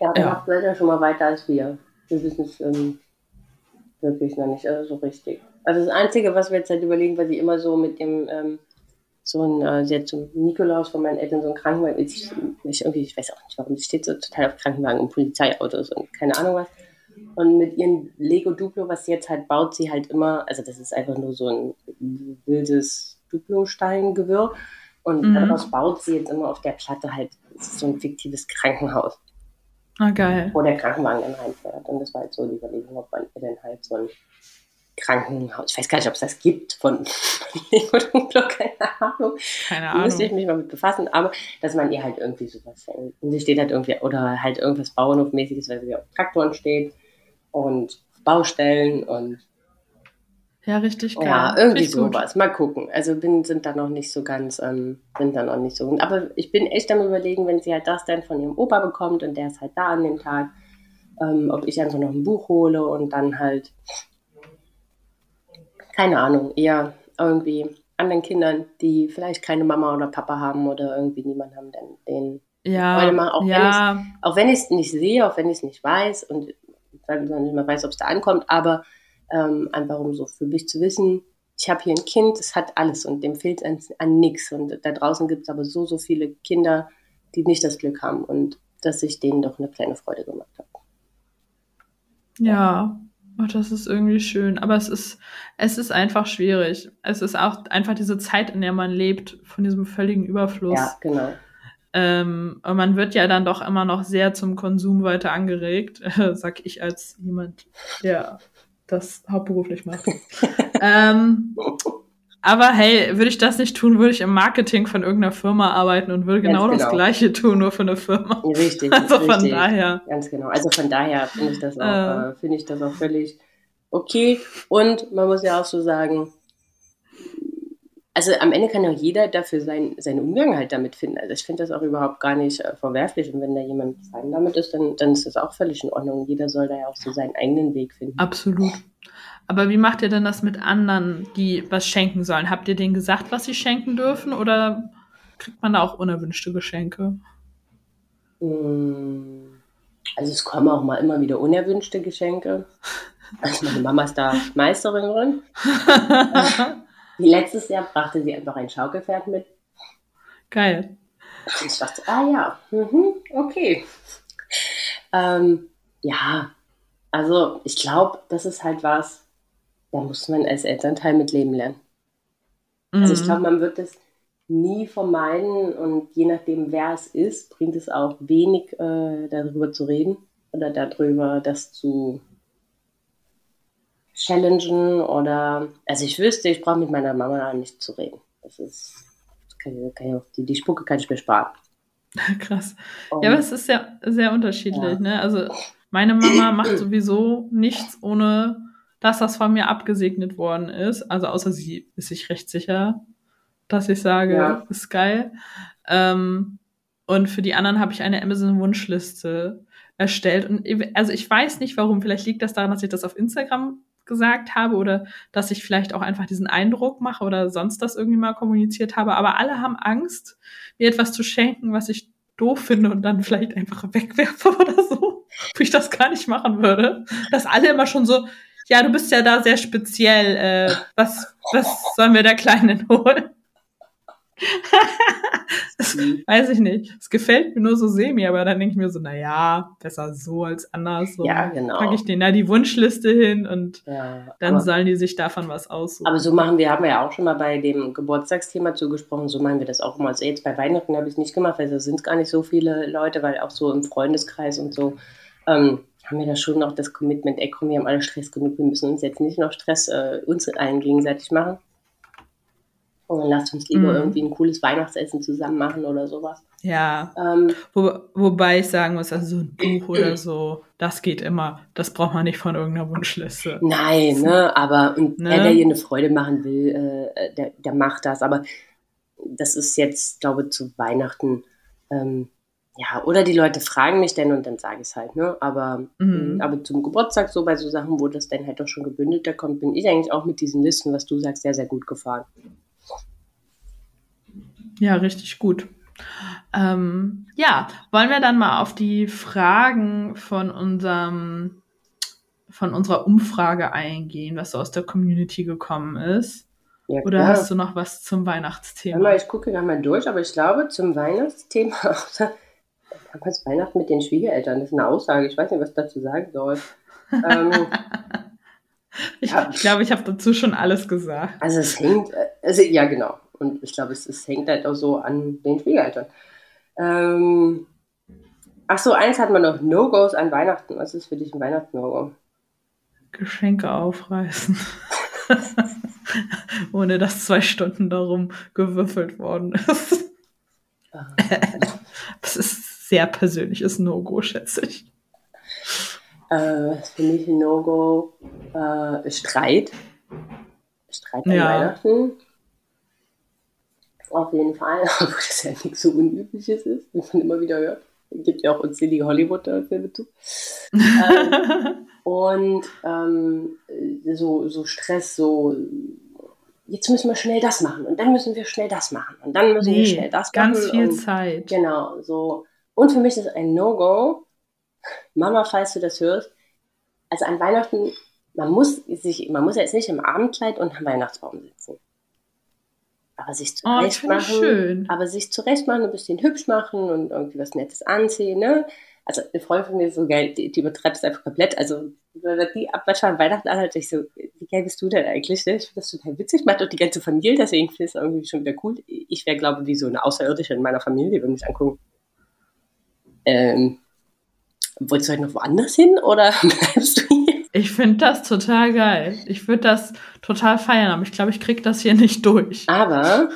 Ja, der ja. macht leider schon mal weiter als wir. Wir wissen es ähm, wirklich noch nicht also so richtig. Also das Einzige, was wir jetzt halt überlegen, weil sie immer so mit dem ähm, so ein, äh, sie hat so Nikolaus von meinen Eltern so ein Krankenwagen. Ich, ich, irgendwie, ich weiß auch nicht warum, sie steht so total auf Krankenwagen und Polizeiautos und keine Ahnung was. Und mit ihrem Lego Duplo, was sie jetzt halt baut, sie halt immer, also das ist einfach nur so ein wildes Duplo-Steingewirr. Und mhm. daraus baut sie jetzt immer auf der Platte halt so ein fiktives Krankenhaus. Ah, geil. Wo der Krankenwagen dann reinfährt. Und das war halt so die Überlegung, ob man dann halt so ein Krankenhaus, ich weiß gar nicht, ob es das gibt von Lego Duplo, keine Ahnung. Keine Ahnung. Müsste ich mich mal mit befassen, aber dass man ihr halt irgendwie sowas, und sie steht halt irgendwie, oder halt irgendwas Bauernhofmäßiges, weil sie auf Traktoren steht und Baustellen und ja, richtig geil. Ja, irgendwie richtig sowas. Gut. Mal gucken. Also bin, sind da noch nicht so ganz, ähm, sind da noch nicht so. Aber ich bin echt am überlegen, wenn sie halt das dann von ihrem Opa bekommt und der ist halt da an dem Tag, ähm, ob ich einfach noch ein Buch hole und dann halt, keine Ahnung, eher irgendwie anderen Kindern, die vielleicht keine Mama oder Papa haben oder irgendwie niemanden haben, dann den ja, machen, auch ja. wenn ich es nicht sehe, auch wenn ich es nicht weiß und weil man nicht mehr weiß, ob es da ankommt, aber ähm, einfach um so für mich zu wissen, ich habe hier ein Kind, es hat alles und dem fehlt an, an nichts. Und da draußen gibt es aber so, so viele Kinder, die nicht das Glück haben und dass ich denen doch eine kleine Freude gemacht habe. Ja, oh, das ist irgendwie schön. Aber es ist, es ist einfach schwierig. Es ist auch einfach diese Zeit, in der man lebt, von diesem völligen Überfluss. Ja, genau. Ähm, und man wird ja dann doch immer noch sehr zum Konsum weiter angeregt, äh, sag ich als jemand, der das hauptberuflich macht. ähm, aber hey, würde ich das nicht tun, würde ich im Marketing von irgendeiner Firma arbeiten und würde genau, genau. das Gleiche tun, nur für eine Firma. Richtig. Also von richtig. daher. Ganz genau. Also von daher finde ich das auch, äh, finde ich das auch völlig okay. Und man muss ja auch so sagen, also am Ende kann ja jeder dafür sein, seinen Umgang halt damit finden. Also ich finde das auch überhaupt gar nicht äh, verwerflich. Und wenn da jemand fein damit ist, dann, dann ist das auch völlig in Ordnung. Jeder soll da ja auch so seinen eigenen Weg finden. Absolut. Aber wie macht ihr denn das mit anderen, die was schenken sollen? Habt ihr denen gesagt, was sie schenken dürfen? Oder kriegt man da auch unerwünschte Geschenke? Mm, also es kommen auch mal immer wieder unerwünschte Geschenke. Also meine Mama ist da Meisterin drin. Letztes Jahr brachte sie einfach ein Schaukelpferd mit. Geil. Und ich dachte, ah ja, mhm, okay. Ähm, ja, also ich glaube, das ist halt was, da muss man als Elternteil mit leben lernen. Mhm. Also ich glaube, man wird es nie vermeiden und je nachdem, wer es ist, bringt es auch wenig äh, darüber zu reden oder darüber, das zu challengen oder, also ich wüsste, ich brauche mit meiner Mama nicht zu reden. Das ist, das kann kann ich auch, die, die Spucke kann ich mir sparen. Krass. Und, ja, aber es ist ja sehr unterschiedlich, ja. ne? Also meine Mama macht sowieso nichts, ohne dass das von mir abgesegnet worden ist. Also außer sie ist sich recht sicher, dass ich sage, ja. ist geil. Ähm, und für die anderen habe ich eine Amazon-Wunschliste erstellt. Und also ich weiß nicht warum. Vielleicht liegt das daran, dass ich das auf Instagram gesagt habe oder dass ich vielleicht auch einfach diesen Eindruck mache oder sonst das irgendwie mal kommuniziert habe. Aber alle haben Angst, mir etwas zu schenken, was ich doof finde und dann vielleicht einfach wegwerfe oder so, wo ich das gar nicht machen würde. Dass alle immer schon so, ja, du bist ja da sehr speziell, äh, was, was sollen wir der Kleinen holen? das, mhm. weiß ich nicht. Es gefällt mir nur so semi, aber dann denke ich mir so, na ja, besser so als anders. So ja, genau. Packe ich denen da die Wunschliste hin und ja, dann aber, sollen die sich davon was aussuchen. Aber so machen wir, haben wir ja auch schon mal bei dem Geburtstagsthema zugesprochen, so machen wir das auch immer. Also jetzt bei Weihnachten habe ich es nicht gemacht, weil da sind gar nicht so viele Leute, weil auch so im Freundeskreis und so ähm, haben wir da schon noch das Commitment, ey komm, wir haben alle Stress genug, wir müssen uns jetzt nicht noch Stress äh, uns allen gegenseitig machen. Und dann lasst uns lieber mhm. irgendwie ein cooles Weihnachtsessen zusammen machen oder sowas. Ja. Ähm, Wo, wobei ich sagen muss, also so ein Buch oder so, das geht immer. Das braucht man nicht von irgendeiner Wunschliste. Nein, ne, aber und ne? der, hier eine Freude machen will, äh, der, der macht das. Aber das ist jetzt, glaube ich, zu Weihnachten. Ähm, ja, oder die Leute fragen mich dann und dann sage ich es halt, ne? Aber, mhm. aber zum Geburtstag, so bei so Sachen, wo das dann halt doch schon gebündelter kommt, bin ich eigentlich auch mit diesen Listen, was du sagst, sehr, sehr gut gefahren. Ja, richtig gut. Ähm, ja, wollen wir dann mal auf die Fragen von unserem von unserer Umfrage eingehen, was so aus der Community gekommen ist. Ja, Oder hast du noch was zum Weihnachtsthema? Ich gucke gerade mal durch, aber ich glaube, zum Weihnachtsthema, damals Weihnachten mit den Schwiegereltern, das ist eine Aussage, ich weiß nicht, was ich dazu sagen soll. ähm, ich, ja, ich glaube, ich habe dazu schon alles gesagt. Also es hängt, also ja genau. Und ich glaube, es, es hängt halt auch so an den Schwiegereltern. Ähm, ach so, eins hat man noch, No-Gos an Weihnachten. Was ist für dich ein Weihnachts-No-Go? Geschenke aufreißen. Ohne dass zwei Stunden darum gewürfelt worden ist. Ah. das ist sehr persönliches No-Go, schätze ich. Äh, für mich ein No-Go äh, Streit. Streit an ja. Weihnachten. Auf jeden Fall, obwohl das ja nichts so Unübliches ist, wie man immer wieder hört. Es gibt ja auch unzählige Hollywood-Filme zu. ähm, und ähm, so, so Stress, so jetzt müssen wir schnell das machen und dann müssen wir schnell das machen und dann müssen nee, wir schnell das ganz machen. Ganz viel und, Zeit. Genau, so. Und für mich ist ein No-Go, Mama, falls du das hörst, also an Weihnachten, man muss sich, man muss ja jetzt nicht im Abendkleid und am Weihnachtsbaum sitzen. Aber sich zurecht oh, machen, schön. aber sich zurecht machen, ein bisschen hübsch machen und irgendwie was Nettes anziehen, ne? Also eine Freundin von mir ist so geil, die, die übertreibt es einfach komplett. Also die Abwatscher an Weihnachten an, ich so, wie geil bist du denn eigentlich? Ne? Ich finde das total witzig, macht doch die ganze Familie, deswegen finde ich es irgendwie schon wieder cool. Ich wäre, glaube ich, wie so eine Außerirdische in meiner Familie, die würde mich angucken. Ähm, wolltest du heute noch woanders hin oder bleibst du hier? Ich finde das total geil. Ich würde das total feiern, aber ich glaube, ich kriege das hier nicht durch. Aber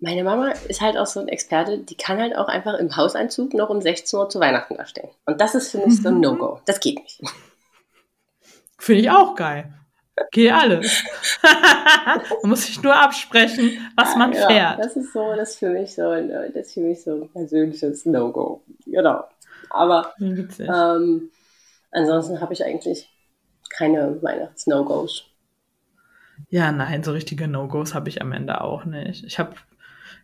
meine Mama ist halt auch so ein Experte, die kann halt auch einfach im Hauseinzug noch um 16 Uhr zu Weihnachten da stehen. Und das ist für mich so ein mhm. No-Go. Das geht nicht. Finde ich auch geil. Geh alle. man muss sich nur absprechen, was man ja, fährt. Das ist so, das ist für mich so das ist für mich so ein persönliches No-Go. Genau. Aber ähm, ansonsten habe ich eigentlich keine Weihnachts-No-Gos. Ja, nein, so richtige No-Gos habe ich am Ende auch nicht. Ich habe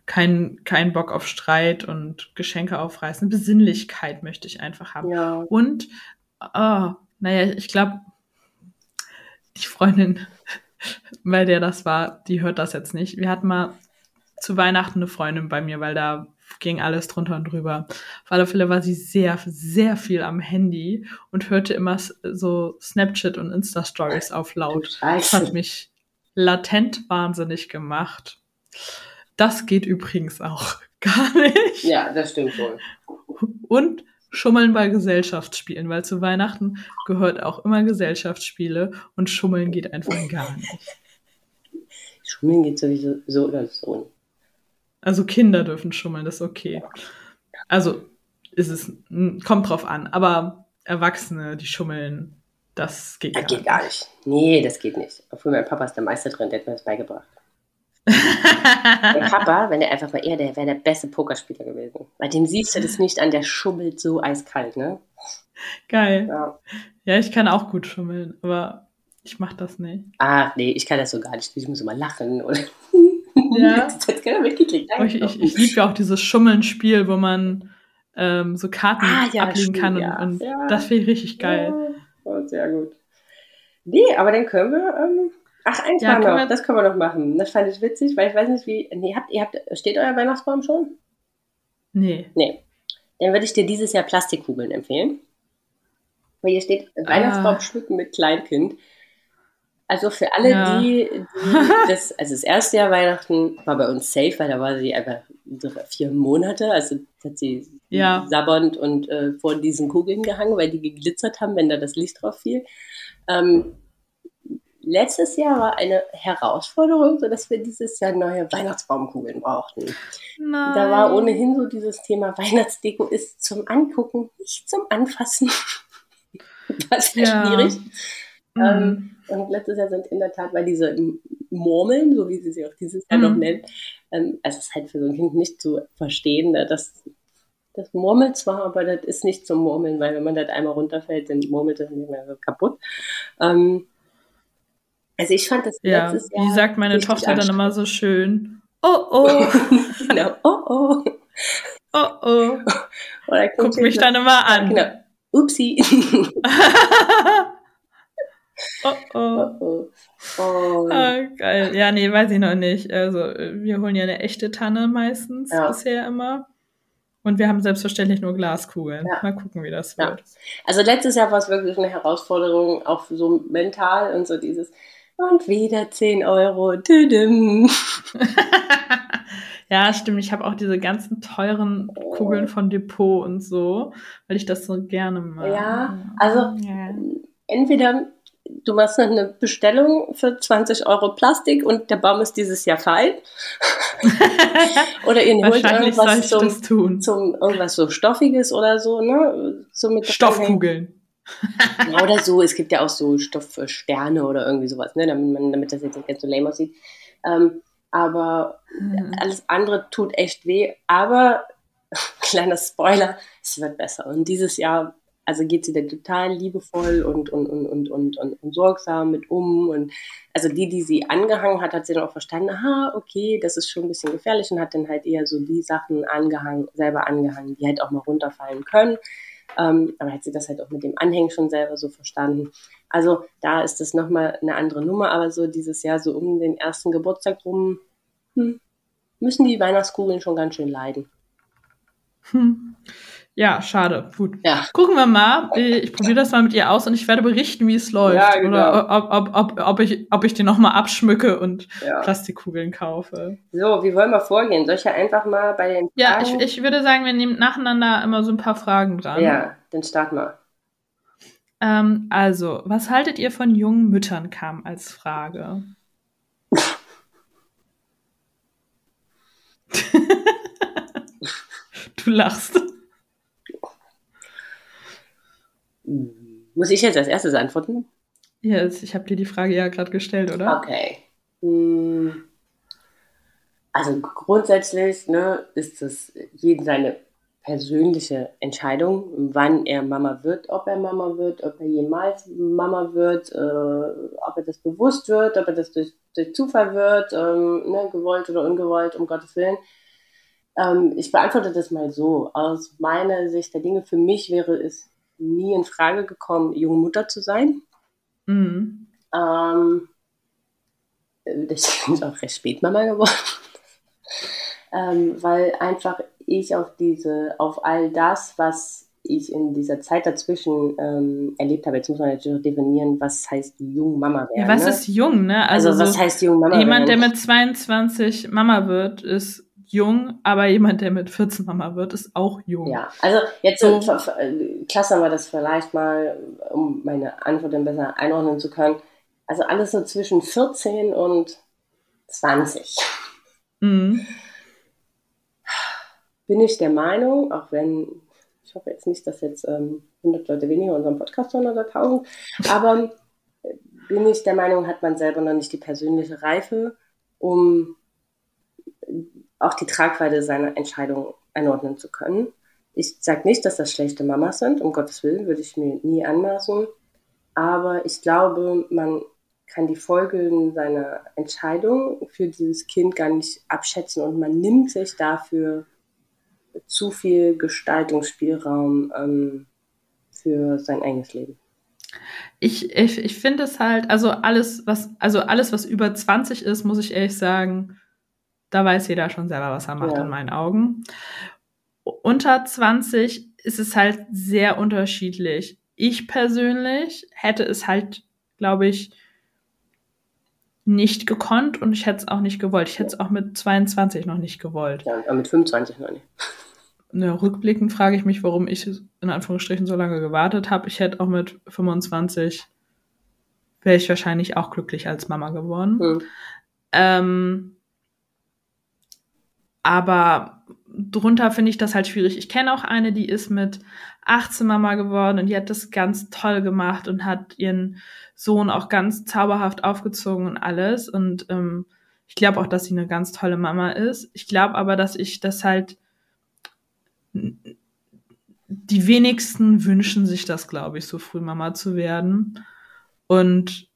keinen kein Bock auf Streit und Geschenke aufreißen. Besinnlichkeit möchte ich einfach haben. Ja. Und, oh, naja, ich glaube, die Freundin, bei der das war, die hört das jetzt nicht. Wir hatten mal zu Weihnachten eine Freundin bei mir, weil da ging alles drunter und drüber. Auf alle Fälle war sie sehr, sehr viel am Handy und hörte immer so Snapchat und Insta-Stories auf laut. Das hat mich latent wahnsinnig gemacht. Das geht übrigens auch gar nicht. Ja, das stimmt wohl. Und Schummeln bei Gesellschaftsspielen, weil zu Weihnachten gehört auch immer Gesellschaftsspiele und Schummeln geht einfach gar nicht. Schummeln geht sowieso so oder so. Also Kinder dürfen schummeln, das ist okay. Also ist es, kommt drauf an, aber Erwachsene, die schummeln, das geht das gar geht nicht. gar nicht. Nee, das geht nicht. Obwohl mein Papa ist der Meister drin, der hat mir das beigebracht. der Papa, wenn er einfach mal eher, der wäre der beste Pokerspieler gewesen. Bei dem siehst du das nicht an, der schummelt so eiskalt, ne? Geil. Ja, ja ich kann auch gut schummeln, aber ich mach das nicht. Ah, nee, ich kann das so gar nicht. Ich muss immer lachen, oder? Ja. Das hat keiner mitgekriegt. Ich, ich, ich liebe ja auch dieses Schummeln-Spiel, wo man ähm, so Karten ah, ja, ablegen kann und, und ja. das finde ich richtig geil. Ja, oh, sehr gut. Nee, aber dann können wir ähm, Ach, eins ja, noch, das können wir noch machen. Das fand ich witzig, weil ich weiß nicht, wie. Nee, habt, ihr habt, steht euer Weihnachtsbaum schon? Nee. Nee. Dann würde ich dir dieses Jahr Plastikkugeln empfehlen. Weil hier steht Weihnachtsbaum ah. schmücken mit Kleinkind. Also für alle, ja. die, die das, also das erste Jahr Weihnachten war bei uns safe, weil da war sie einfach vier Monate, also hat sie ja. sabbernd und äh, vor diesen Kugeln gehangen, weil die geglitzert haben, wenn da das Licht drauf fiel. Ähm, letztes Jahr war eine Herausforderung, sodass wir dieses Jahr neue Weihnachtsbaumkugeln brauchten. Nein. Da war ohnehin so dieses Thema Weihnachtsdeko ist zum Angucken, nicht zum Anfassen. das wäre ja. schwierig. Mhm. Ähm, und letztes Jahr sind in der Tat, weil diese Murmeln, so wie sie sie auch dieses Jahr mhm. noch nennt, ähm, also es ist halt für so ein Kind nicht zu verstehen, ne, dass das murmelt zwar, aber das ist nicht zum Murmeln, weil wenn man das einmal runterfällt, dann murmelt das nicht mehr so kaputt. Ähm, also ich fand das ja, letztes Jahr. Wie sagt meine Tochter dann immer so schön? Oh oh. genau, oh oh. Oh oh. Oder guck mich dann immer an. Genau. Upsi. oh, oh. oh, oh. Ah, geil. Ja, nee, weiß ich noch nicht. Also, wir holen ja eine echte Tanne meistens ja. bisher immer. Und wir haben selbstverständlich nur Glaskugeln. Ja. Mal gucken, wie das wird. Ja. Also letztes Jahr war es wirklich eine Herausforderung, auch so mental und so dieses und wieder 10 Euro. ja, stimmt. Ich habe auch diese ganzen teuren Kugeln von Depot und so, weil ich das so gerne mag. Ja, also ja. entweder du machst eine Bestellung für 20 Euro Plastik und der Baum ist dieses Jahr fein. oder ihr holt irgendwas zum, zum, irgendwas so Stoffiges oder so, ne? So mit Stoffkugeln. ja, oder so, es gibt ja auch so Stoff für Sterne oder irgendwie sowas, ne? damit, man, damit das jetzt nicht ganz so lame aussieht. Ähm, aber mhm. alles andere tut echt weh. Aber, kleiner Spoiler, es wird besser. Und dieses Jahr also geht sie da total liebevoll und, und, und, und, und, und, und sorgsam mit um. Und also die, die sie angehangen hat, hat sie dann auch verstanden, aha, okay, das ist schon ein bisschen gefährlich und hat dann halt eher so die Sachen angehangen, selber angehangen, die halt auch mal runterfallen können. Ähm, aber hat sie das halt auch mit dem Anhängen schon selber so verstanden. Also da ist das nochmal eine andere Nummer, aber so dieses Jahr so um den ersten Geburtstag rum, hm, müssen die Weihnachtskugeln schon ganz schön leiden. Hm. Ja, schade. Gut. Ja. Gucken wir mal. Ich probiere das mal mit ihr aus und ich werde berichten, wie es läuft. Ja, genau. Oder ob, ob, ob, ob, ich, ob ich die nochmal abschmücke und ja. Plastikkugeln kaufe. So, wie wollen wir vorgehen? Soll ich ja einfach mal bei den Fragen? Ja, ich, ich würde sagen, wir nehmen nacheinander immer so ein paar Fragen dran. Ja, dann starten wir. Ähm, also, was haltet ihr von jungen Müttern, kam als Frage. du lachst. Muss ich jetzt als erstes antworten? Ja, ich habe dir die Frage ja gerade gestellt, oder? Okay. Hm. Also grundsätzlich ne, ist es jeden seine persönliche Entscheidung, wann er Mama wird, ob er Mama wird, ob er jemals Mama wird, äh, ob er das bewusst wird, ob er das durch, durch Zufall wird, ähm, ne, gewollt oder ungewollt, um Gottes Willen. Ähm, ich beantworte das mal so. Aus meiner Sicht der Dinge, für mich wäre es nie in Frage gekommen, junge Mutter zu sein. Mhm. Ähm, ich bin auch recht spät Mama geworden. ähm, weil einfach ich auf diese, auf all das, was ich in dieser Zeit dazwischen ähm, erlebt habe, jetzt muss man natürlich auch definieren, was heißt jung Mama werden. Ja, was ne? ist jung, ne? Also, also was so heißt jung Mama jemand, werden? Jemand, der mit 22 Mama wird, ist jung, aber jemand, der mit 14 Mama wird, ist auch jung. Ja, also jetzt so. klassen wir das vielleicht mal, um meine Antwort dann besser einordnen zu können. Also alles so zwischen 14 und 20. Mhm. Bin ich der Meinung, auch wenn, ich hoffe jetzt nicht, dass jetzt ähm, 100 Leute weniger unseren Podcast hören oder 1000, aber bin ich der Meinung, hat man selber noch nicht die persönliche Reife, um auch die Tragweite seiner Entscheidung einordnen zu können. Ich sage nicht, dass das schlechte Mamas sind, um Gottes Willen, würde ich mir nie anmaßen. Aber ich glaube, man kann die Folgen seiner Entscheidung für dieses Kind gar nicht abschätzen und man nimmt sich dafür zu viel Gestaltungsspielraum ähm, für sein eigenes Leben. Ich, ich, ich finde es halt, also alles, was, also alles, was über 20 ist, muss ich ehrlich sagen, da weiß jeder schon selber, was er macht ja. in meinen Augen. Unter 20 ist es halt sehr unterschiedlich. Ich persönlich hätte es halt, glaube ich, nicht gekonnt und ich hätte es auch nicht gewollt. Ich hätte es auch mit 22 noch nicht gewollt. Ja, mit 25 noch nicht. Ne, rückblickend frage ich mich, warum ich in Anführungsstrichen so lange gewartet habe. Ich hätte auch mit 25 wäre ich wahrscheinlich auch glücklich als Mama geworden. Hm. Ähm, aber drunter finde ich das halt schwierig. Ich kenne auch eine, die ist mit 18 Mama geworden und die hat das ganz toll gemacht und hat ihren Sohn auch ganz zauberhaft aufgezogen und alles. Und ähm, ich glaube auch, dass sie eine ganz tolle Mama ist. Ich glaube aber, dass ich das halt die wenigsten wünschen sich das, glaube ich, so früh Mama zu werden. Und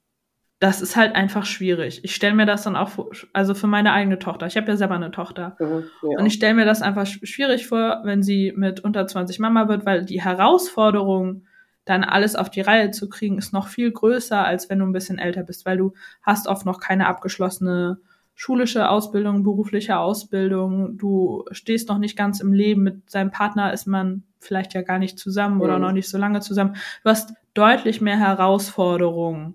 das ist halt einfach schwierig. Ich stelle mir das dann auch vor, also für meine eigene Tochter. Ich habe ja selber eine Tochter. Mhm, ja. Und ich stelle mir das einfach schwierig vor, wenn sie mit unter 20 Mama wird, weil die Herausforderung, dann alles auf die Reihe zu kriegen, ist noch viel größer, als wenn du ein bisschen älter bist, weil du hast oft noch keine abgeschlossene schulische Ausbildung, berufliche Ausbildung, du stehst noch nicht ganz im Leben, mit seinem Partner ist man vielleicht ja gar nicht zusammen oder mhm. noch nicht so lange zusammen. Du hast deutlich mehr Herausforderungen,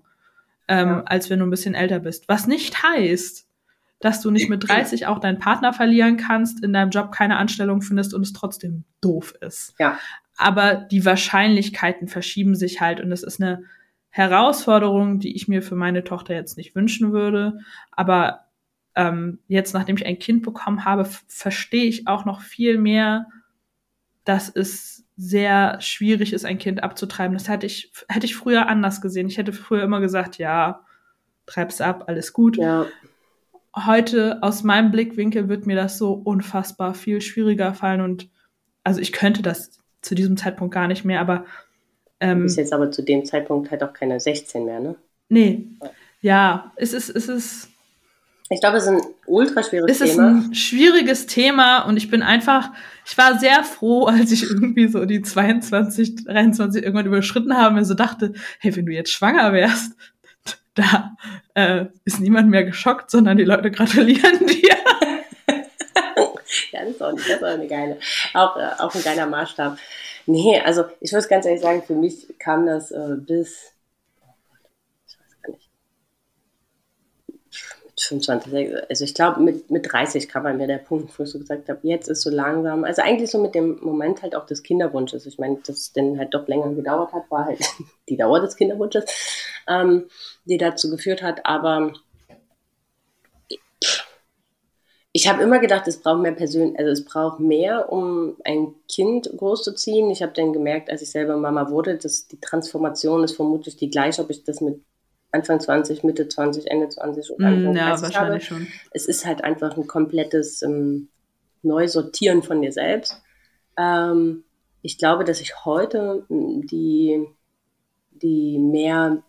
ähm, ja. als wenn du ein bisschen älter bist. Was nicht heißt, dass du nicht mit 30 auch deinen Partner verlieren kannst, in deinem Job keine Anstellung findest und es trotzdem doof ist. Ja. Aber die Wahrscheinlichkeiten verschieben sich halt und es ist eine Herausforderung, die ich mir für meine Tochter jetzt nicht wünschen würde. Aber ähm, jetzt, nachdem ich ein Kind bekommen habe, verstehe ich auch noch viel mehr, dass es sehr schwierig ist, ein Kind abzutreiben. Das hätte ich, hätte ich früher anders gesehen. Ich hätte früher immer gesagt, ja, treib's ab, alles gut. Ja. Heute, aus meinem Blickwinkel, wird mir das so unfassbar viel schwieriger fallen und also ich könnte das zu diesem Zeitpunkt gar nicht mehr, aber ähm, du bist jetzt aber zu dem Zeitpunkt halt auch keine 16 mehr, ne? Nee. Ja, es ist, es ist ich glaube, es ist ein ultra schwieriges Thema. Es ist ein schwieriges Thema und ich bin einfach, ich war sehr froh, als ich irgendwie so die 22, 23 irgendwann überschritten habe und so dachte, hey, wenn du jetzt schwanger wärst, da äh, ist niemand mehr geschockt, sondern die Leute gratulieren dir. ja, das ist auch, das ist auch eine geile, auch, äh, auch ein geiler Maßstab. Nee, also ich muss ganz ehrlich sagen, für mich kam das äh, bis 25, also ich glaube, mit, mit 30 kam bei mir der Punkt, wo ich so gesagt habe, jetzt ist so langsam, also eigentlich so mit dem Moment halt auch des Kinderwunsches. Ich meine, dass denn halt doch länger gedauert hat, war halt die Dauer des Kinderwunsches, ähm, die dazu geführt hat. Aber ich habe immer gedacht, es braucht mehr Persön also es braucht mehr, um ein Kind großzuziehen. Ich habe dann gemerkt, als ich selber Mama wurde, dass die Transformation ist vermutlich die gleiche, ob ich das mit Anfang 20, Mitte 20, Ende 20 oder Anfang mm, ja, wahrscheinlich habe. schon. Es ist halt einfach ein komplettes ähm, Neusortieren von dir selbst. Ähm, ich glaube, dass ich heute hm, die, die mehr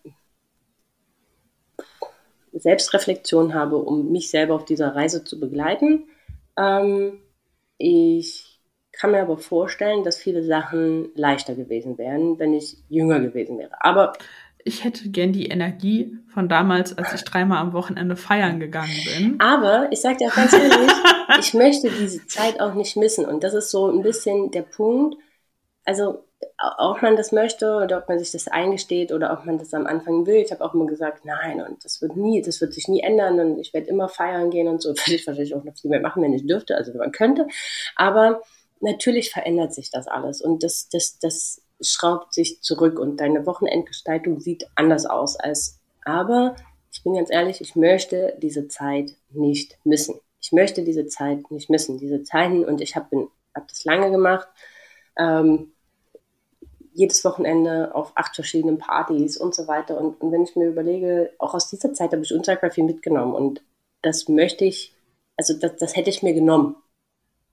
Selbstreflexion habe, um mich selber auf dieser Reise zu begleiten. Ähm, ich kann mir aber vorstellen, dass viele Sachen leichter gewesen wären, wenn ich jünger gewesen wäre. Aber ich hätte gern die Energie von damals, als ich dreimal am Wochenende feiern gegangen bin. Aber ich sag dir auch ganz ehrlich, ich möchte diese Zeit auch nicht missen. Und das ist so ein bisschen der Punkt. Also, ob man das möchte oder ob man sich das eingesteht oder ob man das am Anfang will. Ich habe auch immer gesagt, nein, und das wird nie, das wird sich nie ändern und ich werde immer feiern gehen und so. Würde ich wahrscheinlich auch noch viel mehr machen, wenn ich dürfte, also wenn man könnte. Aber natürlich verändert sich das alles. Und das, das, das schraubt sich zurück und deine Wochenendgestaltung sieht anders aus als, aber ich bin ganz ehrlich, ich möchte diese Zeit nicht missen. Ich möchte diese Zeit nicht missen, diese Zeiten und ich habe hab das lange gemacht. Ähm, jedes Wochenende auf acht verschiedenen Partys und so weiter. Und, und wenn ich mir überlege, auch aus dieser Zeit habe ich unsagbar viel mitgenommen. Und das möchte ich, also das, das hätte ich mir genommen.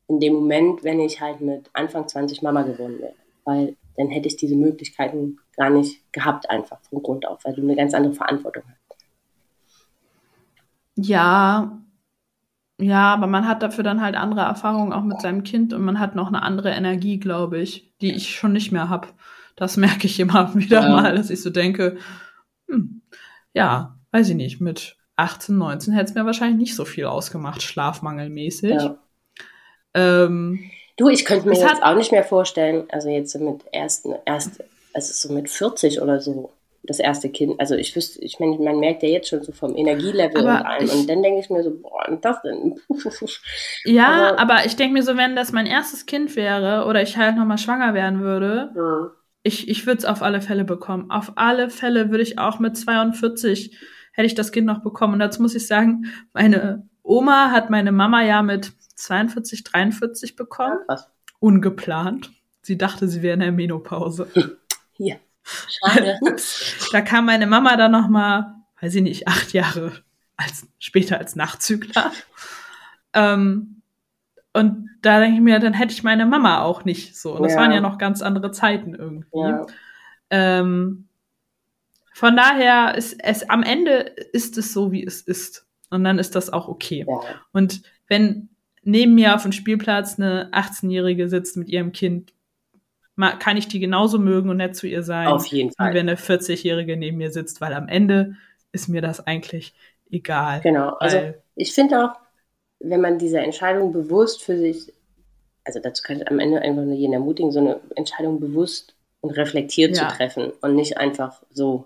In dem Moment, wenn ich halt mit Anfang 20 Mama geworden wäre. Weil dann hätte ich diese Möglichkeiten gar nicht gehabt, einfach von Grund auf, weil du eine ganz andere Verantwortung hast. Ja, ja, aber man hat dafür dann halt andere Erfahrungen auch mit seinem Kind und man hat noch eine andere Energie, glaube ich, die ich schon nicht mehr habe. Das merke ich immer wieder ja. mal, dass ich so denke, hm, ja, weiß ich nicht, mit 18, 19 hätte es mir wahrscheinlich nicht so viel ausgemacht, schlafmangelmäßig. Ja. Ähm, Du, ich könnte mir das jetzt auch nicht mehr vorstellen, also jetzt mit ersten, erst, also so mit 40 oder so, das erste Kind. Also ich wüsste, ich meine, man merkt ja jetzt schon so vom Energielevel aber und allem. Ich, und dann denke ich mir so, boah, und das denn? ja, aber, aber ich denke mir so, wenn das mein erstes Kind wäre oder ich halt nochmal schwanger werden würde, ja. ich, ich würde es auf alle Fälle bekommen. Auf alle Fälle würde ich auch mit 42 hätte ich das Kind noch bekommen. Und dazu muss ich sagen, meine Oma hat meine Mama ja mit 42, 43 bekommen. Ja, Ungeplant. Sie dachte, sie wäre in der Menopause. Ja. Schade. da kam meine Mama dann noch mal, weiß ich nicht, acht Jahre als, später als Nachzügler. Ähm, und da denke ich mir, dann hätte ich meine Mama auch nicht so. Und das ja. waren ja noch ganz andere Zeiten irgendwie. Ja. Ähm, von daher ist es am Ende ist es so, wie es ist. Und dann ist das auch okay. Ja. Und wenn neben mir auf dem Spielplatz eine 18-Jährige sitzt mit ihrem Kind, kann ich die genauso mögen und nett zu ihr sein. Auf jeden Fall. Wie wenn eine 40-Jährige neben mir sitzt, weil am Ende ist mir das eigentlich egal. Genau. Also ich finde auch, wenn man diese Entscheidung bewusst für sich, also dazu kann ich am Ende einfach nur jeden ermutigen, so eine Entscheidung bewusst und reflektiert ja. zu treffen und nicht einfach so.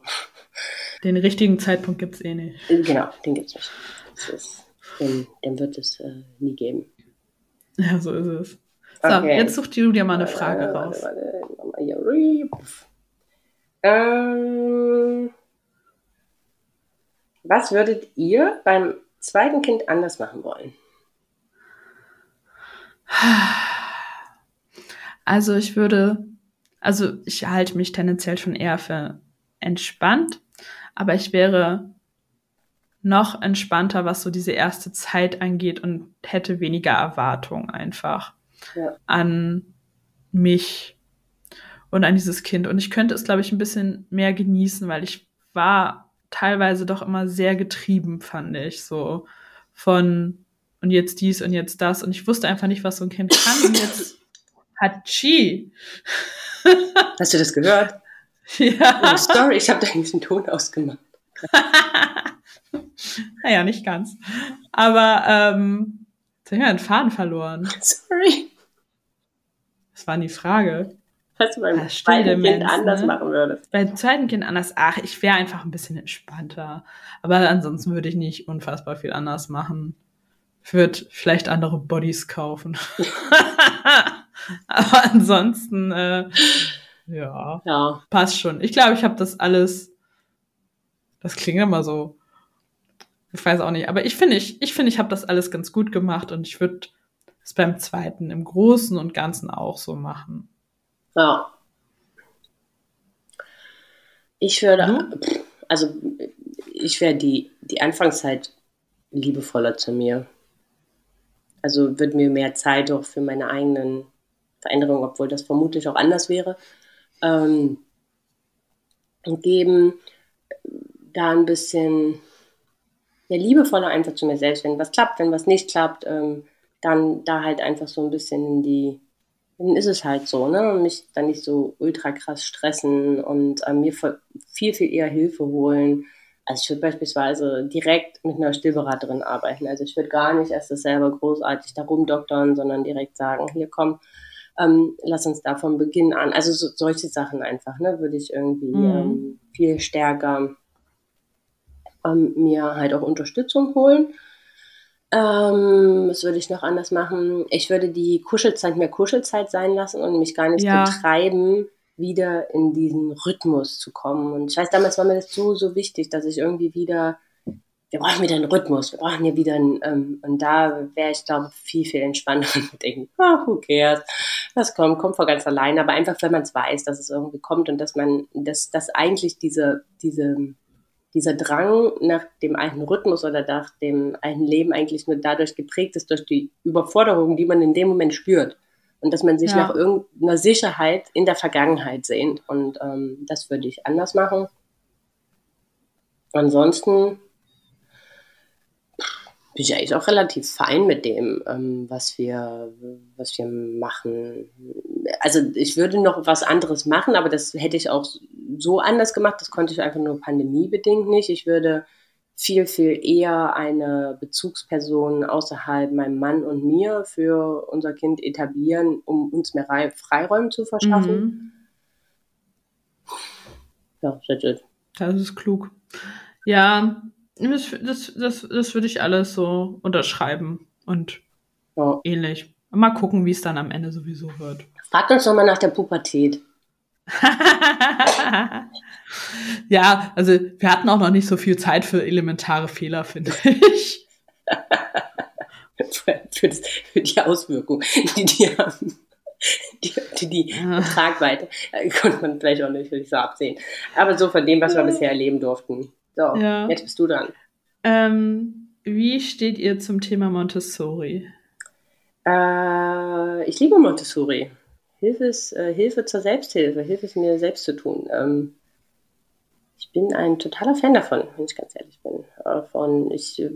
Den richtigen Zeitpunkt gibt es eh nicht. Genau, den gibt es nicht. Ist, den, den, wird es äh, nie geben. Ja, so ist es. So, okay. jetzt such du dir mal eine Frage äh, raus. Warte, warte. Ähm, was würdet ihr beim zweiten Kind anders machen wollen? Also ich würde, also ich halte mich tendenziell schon eher für entspannt, aber ich wäre noch entspannter, was so diese erste Zeit angeht und hätte weniger Erwartung einfach ja. an mich und an dieses Kind. Und ich könnte es, glaube ich, ein bisschen mehr genießen, weil ich war teilweise doch immer sehr getrieben, fand ich, so von und jetzt dies und jetzt das. Und ich wusste einfach nicht, was so ein Kind kann. Und jetzt hat Chi. Hast du das gehört? Ja. Oh, sorry, ich habe da eigentlich einen Ton ausgemacht. naja, nicht ganz. Aber ähm, jetzt habe ich einen Faden verloren. Sorry. Das war die Frage. Was du beim ja, zweiten Kind anders ne? machen würdest. Beim zweiten Kind anders. Ach, ich wäre einfach ein bisschen entspannter. Aber ansonsten würde ich nicht unfassbar viel anders machen. Ich würde vielleicht andere Bodies kaufen. Aber ansonsten, äh, ja, ja, passt schon. Ich glaube, ich habe das alles. Das klingt immer so. Ich weiß auch nicht. Aber ich finde, ich, ich finde, ich habe das alles ganz gut gemacht und ich würde es beim zweiten im Großen und Ganzen auch so machen. Ja. Ich würde, mhm. also ich wäre die, die Anfangszeit liebevoller zu mir. Also würde mir mehr Zeit auch für meine eigenen Veränderungen, obwohl das vermutlich auch anders wäre, ähm, geben. Da ein bisschen ja, liebevoller einfach zu mir selbst, wenn was klappt, wenn was nicht klappt, ähm, dann da halt einfach so ein bisschen in die dann ist es halt so, ne? Und mich dann nicht so ultra krass stressen und äh, mir viel, viel eher Hilfe holen. Also ich würde beispielsweise direkt mit einer Stillberaterin arbeiten. Also ich würde gar nicht erst das selber großartig da rumdoktern, sondern direkt sagen, hier komm, ähm, lass uns da von Beginn an. Also so, solche Sachen einfach, ne, würde ich irgendwie mhm. ähm, viel stärker ähm, mir halt auch Unterstützung holen. Ähm, was würde ich noch anders machen? Ich würde die Kuschelzeit mehr Kuschelzeit sein lassen und mich gar nicht ja. betreiben, wieder in diesen Rhythmus zu kommen. Und ich weiß, damals war mir das so, so wichtig, dass ich irgendwie wieder, wir brauchen wieder einen Rhythmus, wir brauchen hier wieder einen, ähm, und da wäre ich, glaube viel, viel entspannter und denken, ah, who cares, das kommt, kommt von ganz allein. Aber einfach, wenn man es weiß, dass es irgendwie kommt und dass man, dass, dass eigentlich diese, diese, dieser Drang nach dem alten Rhythmus oder nach dem alten Leben eigentlich nur dadurch geprägt ist, durch die Überforderung, die man in dem Moment spürt. Und dass man sich ja. nach irgendeiner Sicherheit in der Vergangenheit sehnt. Und ähm, das würde ich anders machen. Ansonsten bin ich eigentlich auch relativ fein mit dem, ähm, was wir, was wir machen. Also ich würde noch was anderes machen, aber das hätte ich auch so anders gemacht. Das konnte ich einfach nur pandemiebedingt nicht. Ich würde viel, viel eher eine Bezugsperson außerhalb meinem Mann und mir für unser Kind etablieren, um uns mehr Freiräume zu verschaffen. Mhm. Ja, that's it. Das ist klug. Ja, das, das, das, das würde ich alles so unterschreiben und ja. ähnlich. Mal gucken, wie es dann am Ende sowieso wird. Fragt uns doch mal nach der Pubertät. ja, also wir hatten auch noch nicht so viel Zeit für elementare Fehler, finde ich. für, das, für, die Auswirkungen, die die haben. Die, die, die ja. Tragweite äh, konnte man vielleicht auch nicht wirklich so absehen. Aber so von dem, was wir bisher erleben durften. So, ja. jetzt bist du dran. Ähm, wie steht ihr zum Thema Montessori? Äh, ich liebe Montessori. Hilfe, ist, äh, Hilfe zur Selbsthilfe, Hilfe ist mir selbst zu tun. Ähm, ich bin ein totaler Fan davon, wenn ich ganz ehrlich bin. Äh, von, ich, äh,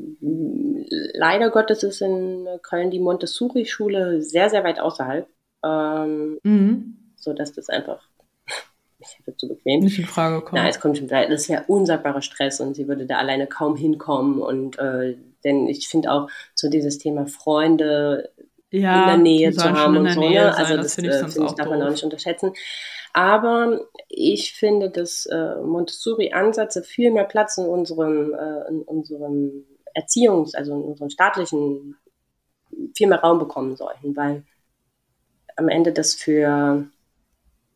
leider Gottes ist in Köln die Montessori-Schule sehr, sehr weit außerhalb. Ähm, mhm. so dass das einfach ich hätte zu bequem. Nicht in Frage kommt. Ja, es kommt schon, das ist ja unsagbarer Stress und sie würde da alleine kaum hinkommen und äh, denn ich finde auch so dieses Thema Freunde ja, in der Nähe zu haben und so, ne? also das das, finde ich äh, finde ich darf man auch nicht unterschätzen. Aber ich finde, dass äh, Montessori-Ansätze viel mehr Platz in unserem, äh, in unserem Erziehungs-, also in unserem staatlichen, viel mehr Raum bekommen sollten, weil am Ende das für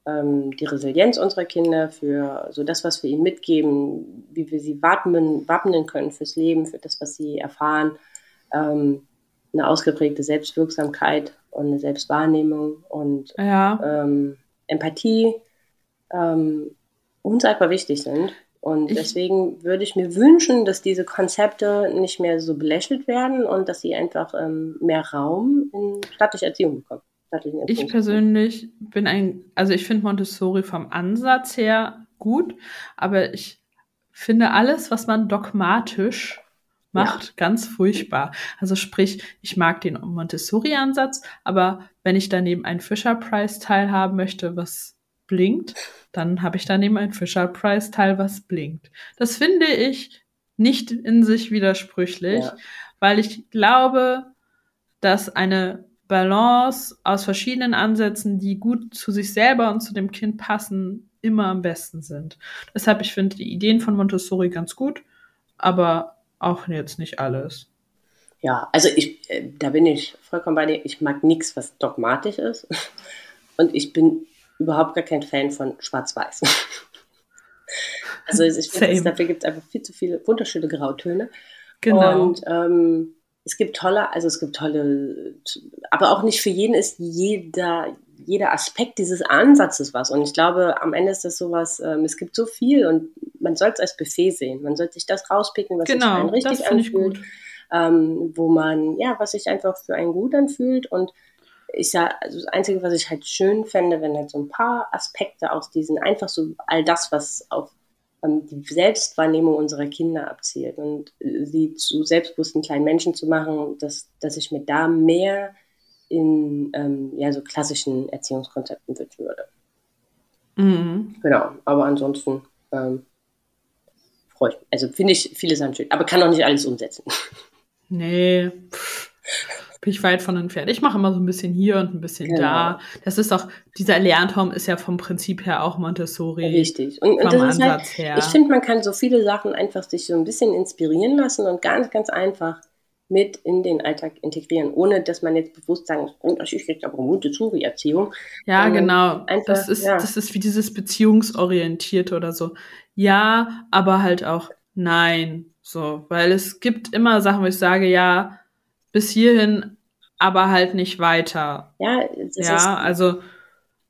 ähm, die Resilienz unserer Kinder, für so das, was wir ihnen mitgeben, wie wir sie wappnen, wappnen können fürs Leben, für das, was sie erfahren, ähm, eine ausgeprägte Selbstwirksamkeit und eine Selbstwahrnehmung und Ja, ähm, Empathie ähm, unsagbar wichtig sind. Und Ich- deswegen würde ich mir wünschen, dass diese Konzepte nicht mehr so belächelt werden und dass sie einfach ähm, mehr Raum in staatliche Erziehung bekommen. Ich persönlich bin ein, also ich finde Montessori vom Ansatz her gut, aber ich finde alles, was man dogmatisch macht, ganz furchtbar. Also sprich, ich mag den Montessori-Ansatz, aber wenn ich daneben ein Fisher-Price-Teil haben möchte, was blinkt, dann habe ich daneben ein Fisher-Price-Teil, was blinkt. Das finde ich nicht in sich widersprüchlich, Ja. weil ich glaube, dass eine Balance aus verschiedenen Ansätzen, die gut zu sich selber und zu dem Kind passen, immer am besten sind. Deshalb, ich finde die Ideen von Montessori ganz gut, aber auch jetzt nicht alles. Ja, also ich, äh, da bin ich vollkommen bei dir. Ich mag nichts, was dogmatisch ist. Und ich bin überhaupt gar kein Fan von Schwarz-Weiß. Also ich finde, dafür gibt es einfach viel zu viele wunderschöne Grautöne. Genau. Und ähm, es gibt tolle, also es gibt tolle, aber auch nicht für jeden ist jeder, jeder Aspekt dieses Ansatzes was. Und ich glaube, am Ende ist das sowas, ähm, es gibt so viel und man soll es als Buffet sehen. Man sollte sich das rauspicken, was sich für einen genau, richtig anfühlt ähm, wo man, ja, was sich einfach für einen gut anfühlt. Und ich sag, also das Einzige, was ich halt schön fände, wenn halt so ein paar Aspekte aus diesen, einfach so all das, was auf die Selbstwahrnehmung unserer Kinder abzielt und äh, sie zu selbstbewussten kleinen Menschen zu machen, dass, dass ich mir da mehr in ähm, ja, so klassischen Erziehungskonzepten wünschen würde. Mhm. Genau, aber ansonsten ähm, freue ich mich. Also finde ich viele Sachen schön, aber kann auch nicht alles umsetzen. Nee, bin ich weit von entfernt. Ich mache immer so ein bisschen hier und ein bisschen Genau. da. Das ist auch, dieser Lernturm ist ja vom Prinzip her auch Montessori. Richtig. Und, und das ist halt, Ansatz her. ich finde, man kann so viele Sachen einfach sich so ein bisschen inspirieren lassen und ganz, ganz einfach mit in den Alltag integrieren, ohne dass man jetzt bewusst sagen muss, oh, das ist jetzt aber Montessori-Erziehung. Ja, sondern genau. einfach, das ist, ja. das ist wie dieses Beziehungsorientierte oder so. Ja, aber halt auch nein. So, weil es gibt immer Sachen, wo ich sage, ja, bis hierhin, aber halt nicht weiter. Ja, ja, ist, also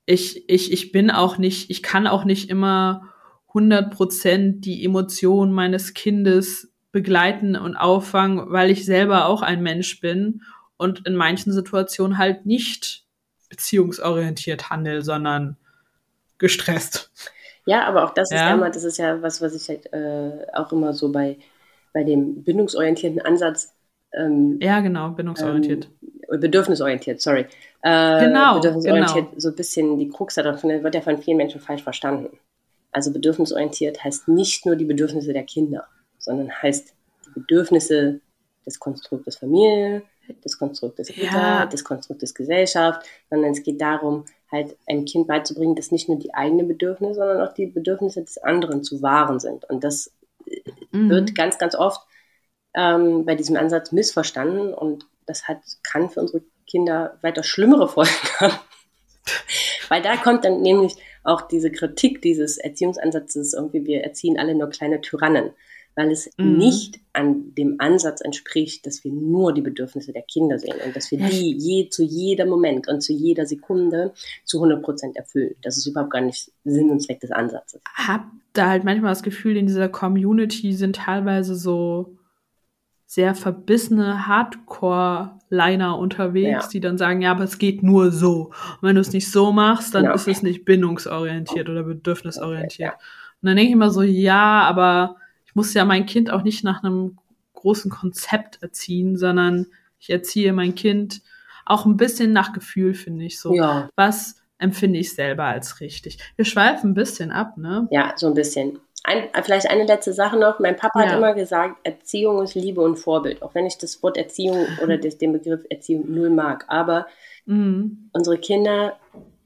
ich, ich, ich bin auch nicht, ich kann auch nicht immer 100% die Emotionen meines Kindes begleiten und auffangen, weil ich selber auch ein Mensch bin und in manchen Situationen halt nicht beziehungsorientiert handel, sondern gestresst. ja, aber auch das ist Ja. ja immer, das ist ja was, was ich halt äh, auch immer so bei, bei dem bindungsorientierten Ansatz ähm, Ja, genau, bindungsorientiert. äh, bedürfnisorientiert, sorry. Äh, Genau, bedürfnisorientiert genau. so ein bisschen die Krux davon wird ja von vielen Menschen falsch verstanden. Also bedürfnisorientiert heißt nicht nur die Bedürfnisse der Kinder, sondern heißt die Bedürfnisse des Konstruktes Familie, des Konstruktes Kita, Ja. des Konstruktes Gesellschaft, sondern es geht darum, halt einem Kind beizubringen, dass nicht nur die eigenen Bedürfnisse, sondern auch die Bedürfnisse des anderen zu wahren sind. Und das Mhm. wird ganz, ganz oft ähm, bei diesem Ansatz missverstanden und das hat, kann für unsere Kinder weiter schlimmere Folgen haben. Weil da kommt dann nämlich auch diese Kritik dieses Erziehungsansatzes, irgendwie wir erziehen alle nur kleine Tyrannen, weil es Mhm. nicht an dem Ansatz entspricht, dass wir nur die Bedürfnisse der Kinder sehen und dass wir die je, zu jedem Moment und zu jeder Sekunde zu 100 Prozent erfüllen. Das ist überhaupt gar nicht Sinn und Zweck des Ansatzes. hab da halt manchmal das Gefühl, in dieser Community sind teilweise so sehr verbissene Hardcore-Liner unterwegs, Ja. die dann sagen, ja, aber es geht nur so. Und wenn du es nicht so machst, dann Genau. ist es nicht bindungsorientiert oder bedürfnisorientiert. Okay, Und dann denke ich immer so, ja, aber ich muss ja mein Kind auch nicht nach einem großen Konzept erziehen, sondern ich erziehe mein Kind auch ein bisschen nach Gefühl, finde ich so Ja, was empfinde ich selber als richtig. Wir schweifen ein bisschen ab, ne? Ja, so ein bisschen. Ein, vielleicht eine letzte Sache noch. Mein Papa ja. hat immer gesagt, Erziehung ist Liebe und Vorbild. Auch wenn ich das Wort Erziehung oder den Begriff Erziehung null mag. Aber mhm. unsere Kinder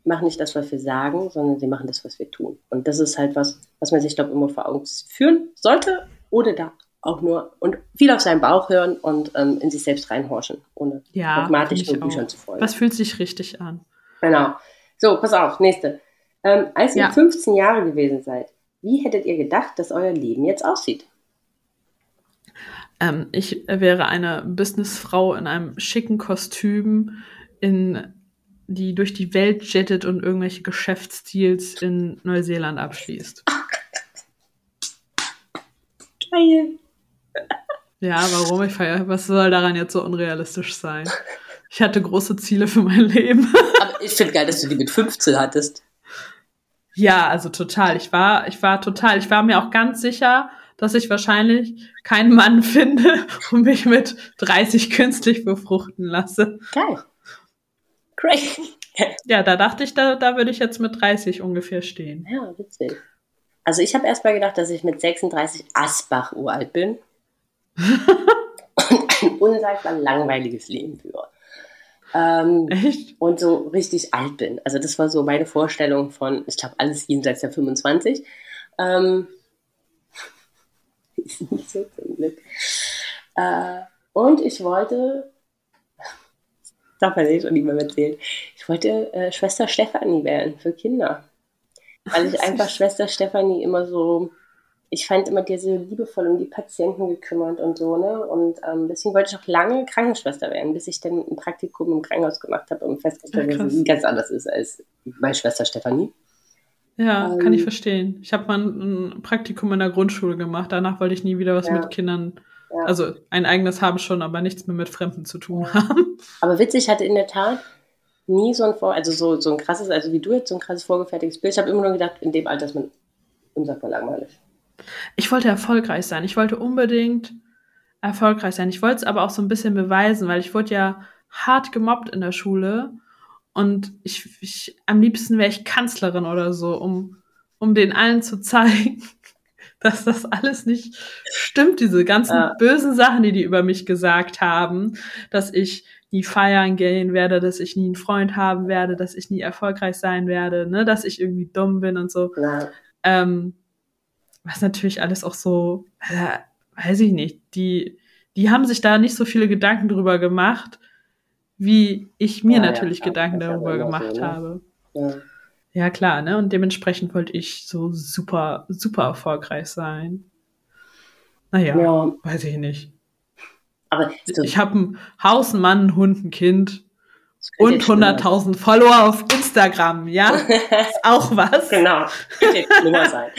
machen nicht das, was wir sagen, sondern sie machen das, was wir tun. Und das ist halt was, was man sich, glaube ich, immer vor Augen führen sollte oder da auch nur und viel auf seinen Bauch hören und ähm, in sich selbst reinhorchen, ohne ja, dogmatisch nur Büchern zu folgen. Was fühlt sich richtig an? Genau. So, pass auf, nächste. Ähm, als ihr ja. 15 Jahre gewesen seid, wie hättet ihr gedacht, dass euer Leben jetzt aussieht? Ähm, ich wäre eine Businessfrau in einem schicken Kostüm, in, die durch die Welt jettet und irgendwelche Geschäftsdeals in Neuseeland abschließt. Geil. Ja, warum? Ich feier, was soll daran jetzt so unrealistisch sein? Ich hatte große Ziele für mein Leben. Aber ich finde geil, dass du die mit 15 hattest. Ja, also total. Ich war, ich war total, ich war mir auch ganz sicher, dass ich wahrscheinlich keinen Mann finde und mich mit 30 künstlich befruchten lasse. Geil. Great. Ja, da dachte ich, da, da würde ich jetzt mit 30 ungefähr stehen. Ja, witzig. Also ich habe erst mal gedacht, dass ich mit 36 Asbach uralt bin. und ein unsagbar langweiliges Leben führe. Ähm, Echt? Und so richtig alt bin. Also das war so meine Vorstellung von, ich glaube, alles jenseits der 25. Ähm, ist nicht so zum Glück. Äh, und ich wollte, darf man nicht schon niemand erzählen, ich wollte äh, Schwester Stefanie werden für Kinder. Weil ich einfach Schwester Stefanie immer so ich fand immer dir sehr liebevoll um die Patienten gekümmert und so, ne? Und ähm, deswegen wollte ich auch lange Krankenschwester werden, bis ich dann ein Praktikum im Krankenhaus gemacht habe und festgestellt habe, dass es ganz anders ist als meine Schwester Stefanie. Ja, ähm, kann ich verstehen. Ich habe mal ein Praktikum in der Grundschule gemacht. Danach wollte ich nie wieder was ja, mit Kindern, ja. also ein eigenes haben schon, aber nichts mehr mit Fremden zu tun ja. haben. Aber witzig hatte in der Tat nie so ein Vor, also so, so ein krasses, also wie du jetzt so ein krasses vorgefertigtes Bild. Ich habe immer nur gedacht, in dem Alter ist man unsagbar langweilig. Ich wollte erfolgreich sein. Ich wollte unbedingt erfolgreich sein. Ich wollte es aber auch so ein bisschen beweisen, weil ich wurde ja hart gemobbt in der Schule. Und ich, ich am liebsten wäre ich Kanzlerin oder so, um, um den allen zu zeigen, dass das alles nicht stimmt, diese ganzen ja. bösen Sachen, die die über mich gesagt haben, dass ich nie feiern gehen werde, dass ich nie einen Freund haben werde, dass ich nie erfolgreich sein werde, ne, dass ich irgendwie dumm bin und so. Ja. Ähm, was natürlich alles auch so, äh, weiß ich nicht, die, die haben sich da nicht so viele Gedanken drüber gemacht, wie ich mir ja, natürlich ja, Gedanken darüber gemacht so, ne? habe. Ja. ja, klar, ne? Und dementsprechend wollte ich so super, super erfolgreich sein. Naja, ja. weiß ich nicht. Aber so ich habe ein Haus, einen Mann, einen Hund, ein Kind und 100.000 Follower auf Instagram, ja? Ist auch was. genau. Schlimmer sein.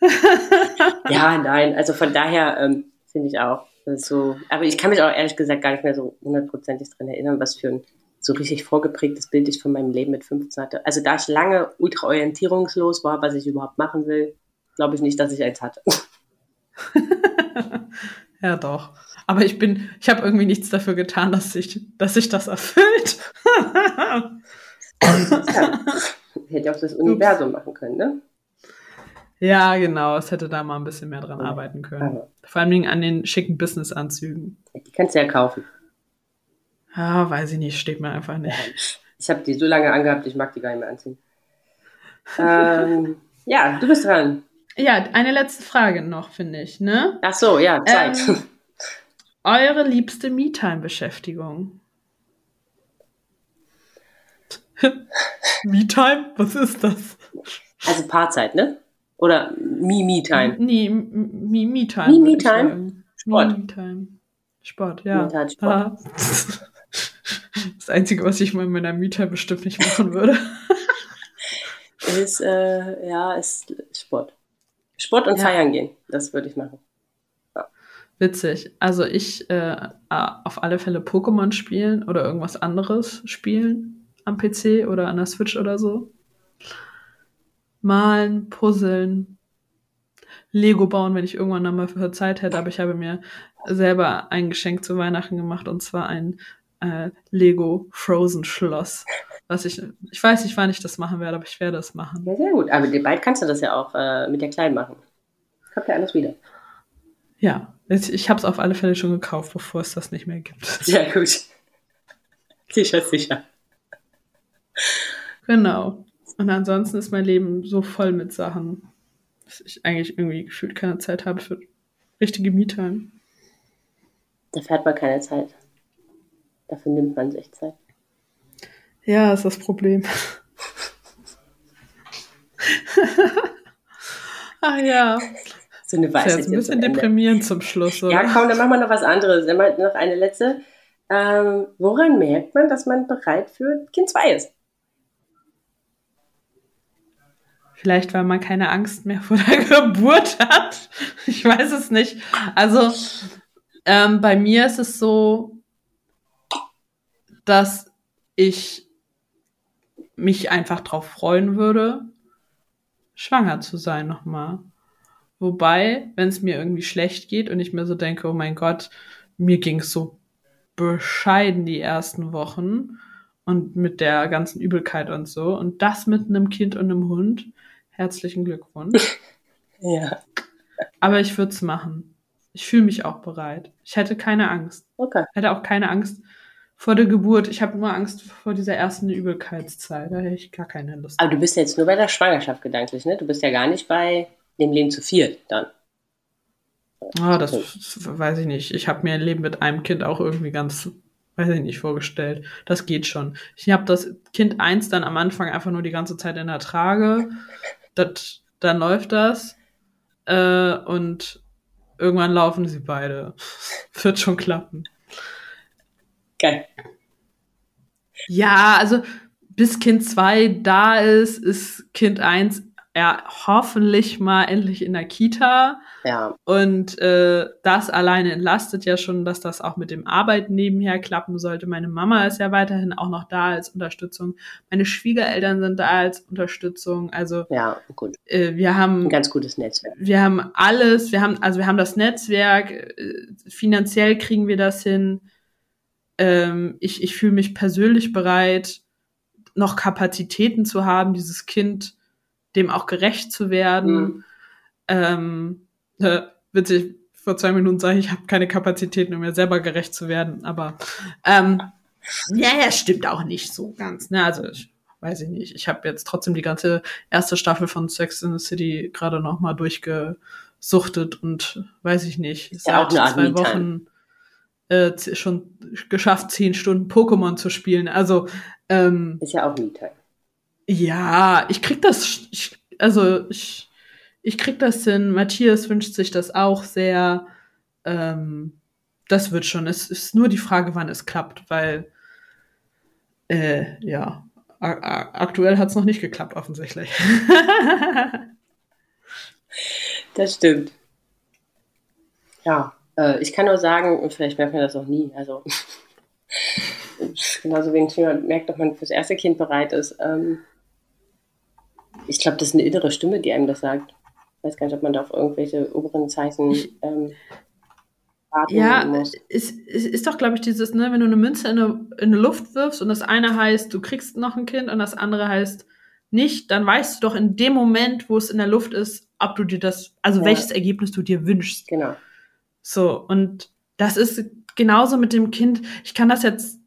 ja, nein, also von daher ähm, finde ich auch. So, aber ich kann mich auch ehrlich gesagt gar nicht mehr so hundertprozentig dran erinnern, was für ein so richtig vorgeprägtes Bild ich von meinem Leben mit 15 hatte. Also da ich lange ultra orientierungslos war, was ich überhaupt machen will, glaube ich nicht, dass ich eins hatte. ja, doch. Aber ich bin, ich habe irgendwie nichts dafür getan, dass sich, dass sich das erfüllt. ja. Hätte auch das Universum machen können, ne? Ja, genau. Es hätte da mal ein bisschen mehr dran ja. arbeiten können. Ja. Vor allem an den schicken Business-Anzügen. Die kannst du ja kaufen. Ja, weiß ich nicht. Steht mir einfach nicht. Ich habe die so lange angehabt, ich mag die gar nicht mehr anziehen. ähm, ja, du bist dran. Ja, eine letzte Frage noch, finde ich, ne? Ach so, ja, Zeit. Ähm, eure liebste Me-Time-Beschäftigung? Me-Time? Was ist das? Also Paarzeit, ne? Oder Me-Me-Time? Nee, Me-Me-Time. Me-Me-Time? Sport. Me-Me-Time. Sport, ja. Sport. Ah. Das Einzige, was ich mal in meiner Me-Time bestimmt nicht machen würde. ist, äh, ja, ist Sport. Sport und ja. feiern gehen, das würde ich machen. Witzig. Also ich äh, auf alle Fälle Pokémon spielen oder irgendwas anderes spielen am PC oder an der Switch oder so. Malen, puzzeln, Lego bauen, wenn ich irgendwann einmal für Zeit hätte. Aber ich habe mir selber ein Geschenk zu Weihnachten gemacht und zwar ein äh, Lego Frozen Schloss. was ich, ich weiß nicht, wann ich das machen werde, aber ich werde es machen. Ja, sehr gut. Aber bald kannst du das ja auch äh, mit der Kleinen machen. Kommt ja alles wieder. Ja, ich habe es auf alle Fälle schon gekauft, bevor es das nicht mehr gibt. Sehr gut. Sicher, sicher. Genau. Und ansonsten ist mein Leben so voll mit Sachen, dass ich eigentlich irgendwie gefühlt keine Zeit habe für richtige Me-Time. Da fährt man keine Zeit. Dafür nimmt man sich Zeit. Ja, ist das Problem. Ach ja. So eine Weisheit. Das ist ein bisschen deprimierend zum Schluss, oder? Ja, komm, dann machen wir noch was anderes. Dann mal noch eine letzte. Ähm, woran merkt man, dass man bereit für Kind 2 ist? Vielleicht, weil man keine Angst mehr vor der Geburt hat. Ich weiß es nicht. Also, ähm, bei mir ist es so, dass ich mich einfach drauf freuen würde, schwanger zu sein nochmal. Wobei, wenn es mir irgendwie schlecht geht und ich mir so denke, oh mein Gott, mir ging es so bescheiden die ersten Wochen und mit der ganzen Übelkeit und so und das mit einem Kind und einem Hund, herzlichen Glückwunsch. Ja. Aber ich würde es machen. Ich fühle mich auch bereit. Ich hätte keine Angst. Okay. Ich hätte auch keine Angst vor der Geburt. Ich habe nur Angst vor dieser ersten Übelkeitszeit. Da hätte ich gar keine Lust. Aber du bist jetzt nur bei der Schwangerschaft gedanklich, ne? Du bist ja gar nicht bei dem Leben zu viel dann. Ah, das weiß ich nicht. Ich habe mir ein Leben mit einem Kind auch irgendwie ganz, weiß ich nicht, vorgestellt. Das geht schon. Ich habe das Kind eins dann am Anfang einfach nur die ganze Zeit in der Trage. Das, dann läuft das. Äh, und irgendwann laufen sie beide. Wird schon klappen. Geil. Ja, also bis Kind 2 da ist, ist Kind 1 ja hoffentlich mal endlich in der Kita. Ja. Und äh, das alleine entlastet ja schon, dass das auch mit dem Arbeiten nebenher klappen sollte. Meine Mama ist ja weiterhin auch noch da als Unterstützung. Meine Schwiegereltern sind da als Unterstützung. Also Ja, gut. äh, wir haben Ein ganz gutes Netzwerk. wir haben alles, wir haben, also wir haben das Netzwerk, äh, finanziell kriegen wir das hin. Ähm, ich ich fühle mich persönlich bereit, noch Kapazitäten zu haben, dieses Kind dem auch gerecht zu werden. Mhm. Ähm, äh, witzig, vor zwei Minuten sage ich, ich habe keine Kapazitäten, um mir selber gerecht zu werden, aber ähm, ja, ja, stimmt auch nicht so ganz. Ne? Also ich weiß ich nicht. Ich habe jetzt trotzdem die ganze erste Staffel von Sex in the City gerade noch mal durchgesuchtet und weiß ich nicht. Ist ja auch zwei. Wochen äh, schon geschafft, zehn Stunden Pokémon zu spielen. Also ähm, Ist ja auch Me-Time. Ja, ich krieg das, ich, also ich, ich krieg das hin. Matthias wünscht sich das auch sehr. Ähm, das wird schon. Es ist nur die Frage, wann es klappt, weil äh, ja, aktuell hat es noch nicht geklappt, offensichtlich. Das stimmt. Ja, äh, ich kann nur sagen, und vielleicht merkt man das auch nie, also genauso wenig merkt, ob man fürs erste Kind bereit ist. Ähm, ich glaube, das ist eine innere Stimme, die einem das sagt. Ich weiß gar nicht, ob man da auf irgendwelche oberen Zeichen ähm, warten Ja, muss. es, es ist doch, glaube ich, dieses, ne, wenn du eine Münze in eine, in eine Luft wirfst und das eine heißt, du kriegst noch ein Kind und das andere heißt nicht, dann weißt du doch in dem Moment, wo es in der Luft ist, ob du dir das, also Ja. welches Ergebnis du dir wünschst. Genau. So, und das ist genauso mit dem Kind. Ich kann das jetzt,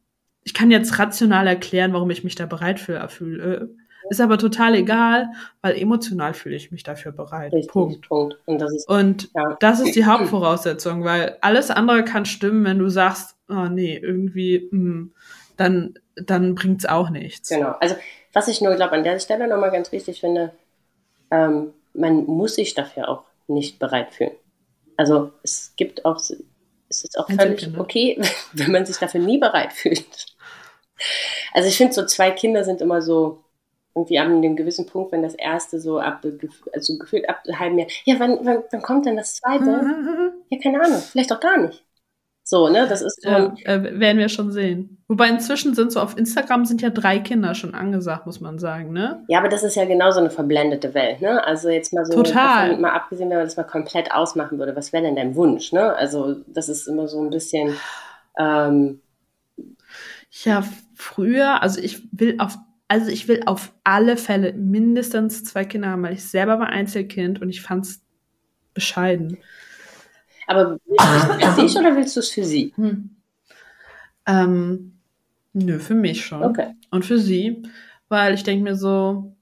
ich kann jetzt rational erklären, warum ich mich da bereit für fühle. Ist aber total egal, weil emotional fühle ich mich dafür bereit. Richtig. Punkt. Punkt. Und das ist, Und ja. das ist die Hauptvoraussetzung, weil alles andere kann stimmen, wenn du sagst, oh nee, irgendwie, mm, dann, dann bringt's auch nichts. Genau. Also, was ich nur glaube, an der Stelle nochmal ganz wichtig finde, ähm, man muss sich dafür auch nicht bereit fühlen. Also, es gibt auch, es ist auch völlig Einzelkinder. okay, wenn man sich dafür nie bereit fühlt. Also, ich finde, so zwei Kinder sind immer so, irgendwie ab einem gewissen Punkt, wenn das erste so ab, also gefühlt ab halben Jahr, ja, wann, wann, wann kommt denn das zweite? Ja, keine Ahnung, vielleicht auch gar nicht. So, ne, das ist so, Ja, äh, werden wir schon sehen. Wobei inzwischen sind so auf Instagram sind ja drei Kinder schon angesagt, muss man sagen, ne? Ja, aber das ist ja genauso eine verblendete Welt, ne? Also jetzt mal so Total. davon mal abgesehen, wenn man das mal komplett ausmachen würde, was wäre denn dein Wunsch, ne? Also das ist immer so ein bisschen ähm, Ja, früher, also ich will auf also ich will auf alle Fälle mindestens zwei Kinder haben, weil ich selber war Einzelkind und ich fand es bescheiden. Aber willst du es für dich oder willst du es für sie? Hm. Ähm, nö, für mich schon. Okay. Und für sie, weil ich denke mir so,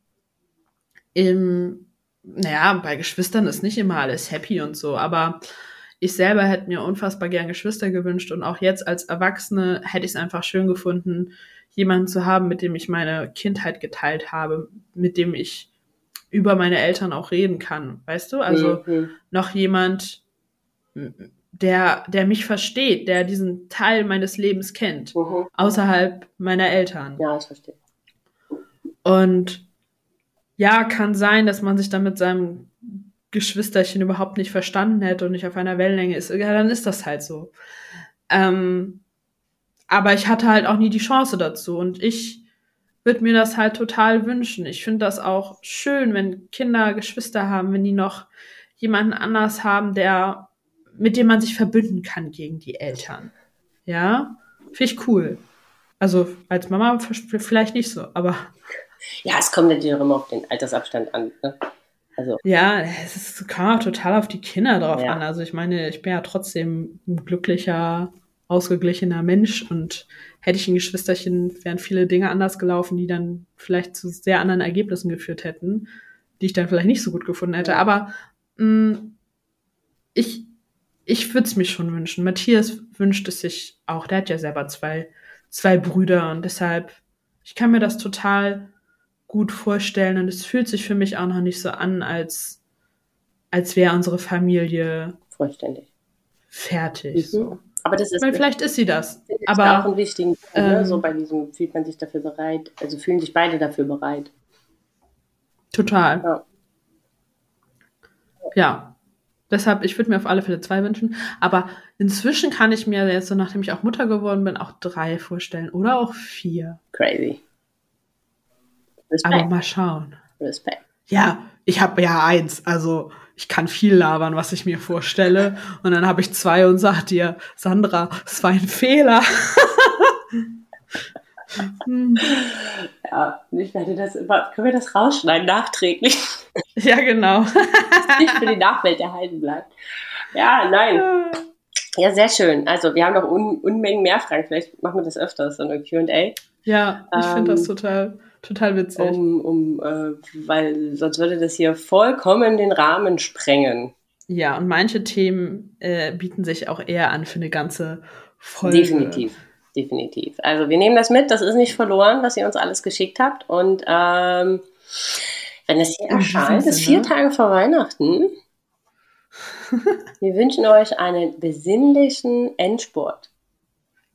im, naja, bei Geschwistern ist nicht immer alles happy und so, aber ich selber hätte mir unfassbar gern Geschwister gewünscht und auch jetzt als Erwachsene hätte ich es einfach schön gefunden, jemanden zu haben, mit dem ich meine Kindheit geteilt habe, mit dem ich über meine Eltern auch reden kann, weißt du? Also Mhm. noch jemand, der, der mich versteht, der diesen Teil meines Lebens kennt, Mhm. außerhalb meiner Eltern. Ja, ich verstehe. Und ja, kann sein, dass man sich dann mit seinem Geschwisterchen überhaupt nicht verstanden hätte und nicht auf einer Wellenlänge ist. Ja, dann ist das halt so. Ähm, aber ich hatte halt auch nie die Chance dazu und ich würde mir das halt total wünschen. Ich finde das auch schön, wenn Kinder Geschwister haben, wenn die noch jemanden anders haben, der mit dem man sich verbünden kann gegen die Eltern. Ja, finde ich cool. Also als Mama vielleicht nicht so, aber Ja, es kommt natürlich auch immer auf den Altersabstand an. Ne? Also, ja, es ist, kam auch total auf die Kinder drauf Ja. an. Also ich meine, ich bin ja trotzdem ein glücklicher, ausgeglichener Mensch und hätte ich ein Geschwisterchen, wären viele Dinge anders gelaufen, die dann vielleicht zu sehr anderen Ergebnissen geführt hätten, die ich dann vielleicht nicht so gut gefunden hätte. Aber mh, ich, ich würde es mir schon wünschen. Matthias wünscht es sich auch. Der hat ja selber zwei, zwei Brüder und deshalb, ich kann mir das total gut vorstellen und es fühlt sich für mich auch noch nicht so an, als, als wäre unsere Familie vollständig. fertig. Mhm. Aber das ist Weil vielleicht ist sie das. ich aber- auch einen wichtigen Punkt, ne? ähm, so bei diesem fühlt man sich dafür bereit, also fühlen sich beide dafür bereit. Total. Ja. Ja. Deshalb, ich würde mir auf alle Fälle zwei wünschen. Aber inzwischen kann ich mir jetzt, so nachdem ich auch Mutter geworden bin, auch drei vorstellen. Oder auch vier. Crazy. Aber Respekt. mal schauen. Respekt. Ja, ich habe ja eins. Also ich kann viel labern, was ich mir vorstelle. Und dann habe ich zwei und sag dir, Sandra, es war ein Fehler. Hm. Ja, ich werde das immer, können wir das rausschneiden, nachträglich, ja, genau. dass nicht für die Nachwelt erhalten bleibt. Ja, nein. Ja, sehr schön. Also wir haben noch Un Unmengen mehr Fragen. Vielleicht machen wir das öfter, so eine Q&A. Ja, ich finde das Ähm, total, total witzig. Um, um, äh, weil sonst würde das hier vollkommen den Rahmen sprengen. Ja, und manche Themen äh, bieten sich auch eher an für eine ganze Folge. Definitiv. Definitiv. Also wir nehmen das mit, das ist nicht verloren, was ihr uns alles geschickt habt. Und ähm, wenn es hier erscheint, ist vier Tage vor Weihnachten. wir wünschen euch einen besinnlichen Endsport.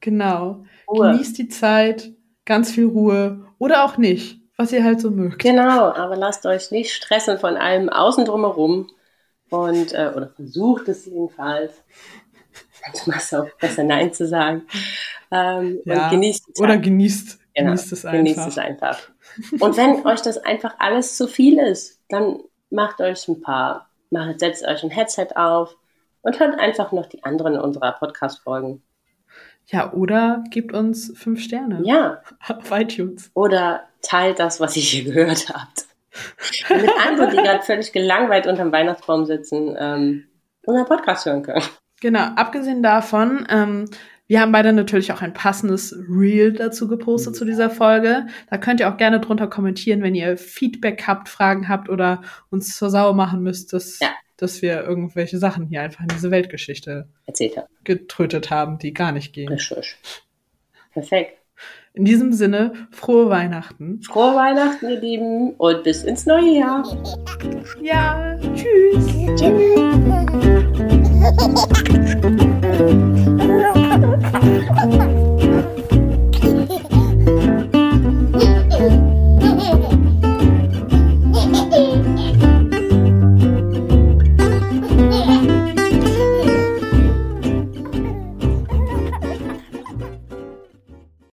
Genau. Ruhe. Genießt die Zeit, ganz viel Ruhe oder auch nicht, was ihr halt so mögt. Genau, aber lasst euch nicht stressen von allem außen drumherum. Und, äh, oder versucht es jedenfalls. Ist es auch besser, Nein zu sagen. Ähm, Ja, Und genießt. Oder genießt, Genau, genießt es Genießt einfach. es einfach. Und wenn euch das einfach alles zu viel ist, dann macht euch ein paar, macht, setzt euch ein Headset auf und hört einfach noch die anderen unserer Podcast-Folgen. Ja, oder gebt uns fünf Sterne Ja, auf iTunes. oder teilt das, was ihr hier gehört habt. Damit andere, die gerade völlig gelangweilt unterm Weihnachtsbaum sitzen, ähm, unseren Podcast hören können. Genau, abgesehen davon, ähm, wir haben beide natürlich auch ein passendes Reel dazu gepostet zu dieser Folge. Da könnt ihr auch gerne drunter kommentieren, wenn ihr Feedback habt, Fragen habt oder uns zur Sau machen müsst, dass, Ja. Dass wir irgendwelche Sachen hier einfach in diese Weltgeschichte Erzählt habt. getrötet haben, die gar nicht gehen. Richtig. Perfekt. In diesem Sinne, frohe Weihnachten. Frohe Weihnachten, ihr Lieben, und bis ins neue Jahr. Ja. Tschüss. Tschüss.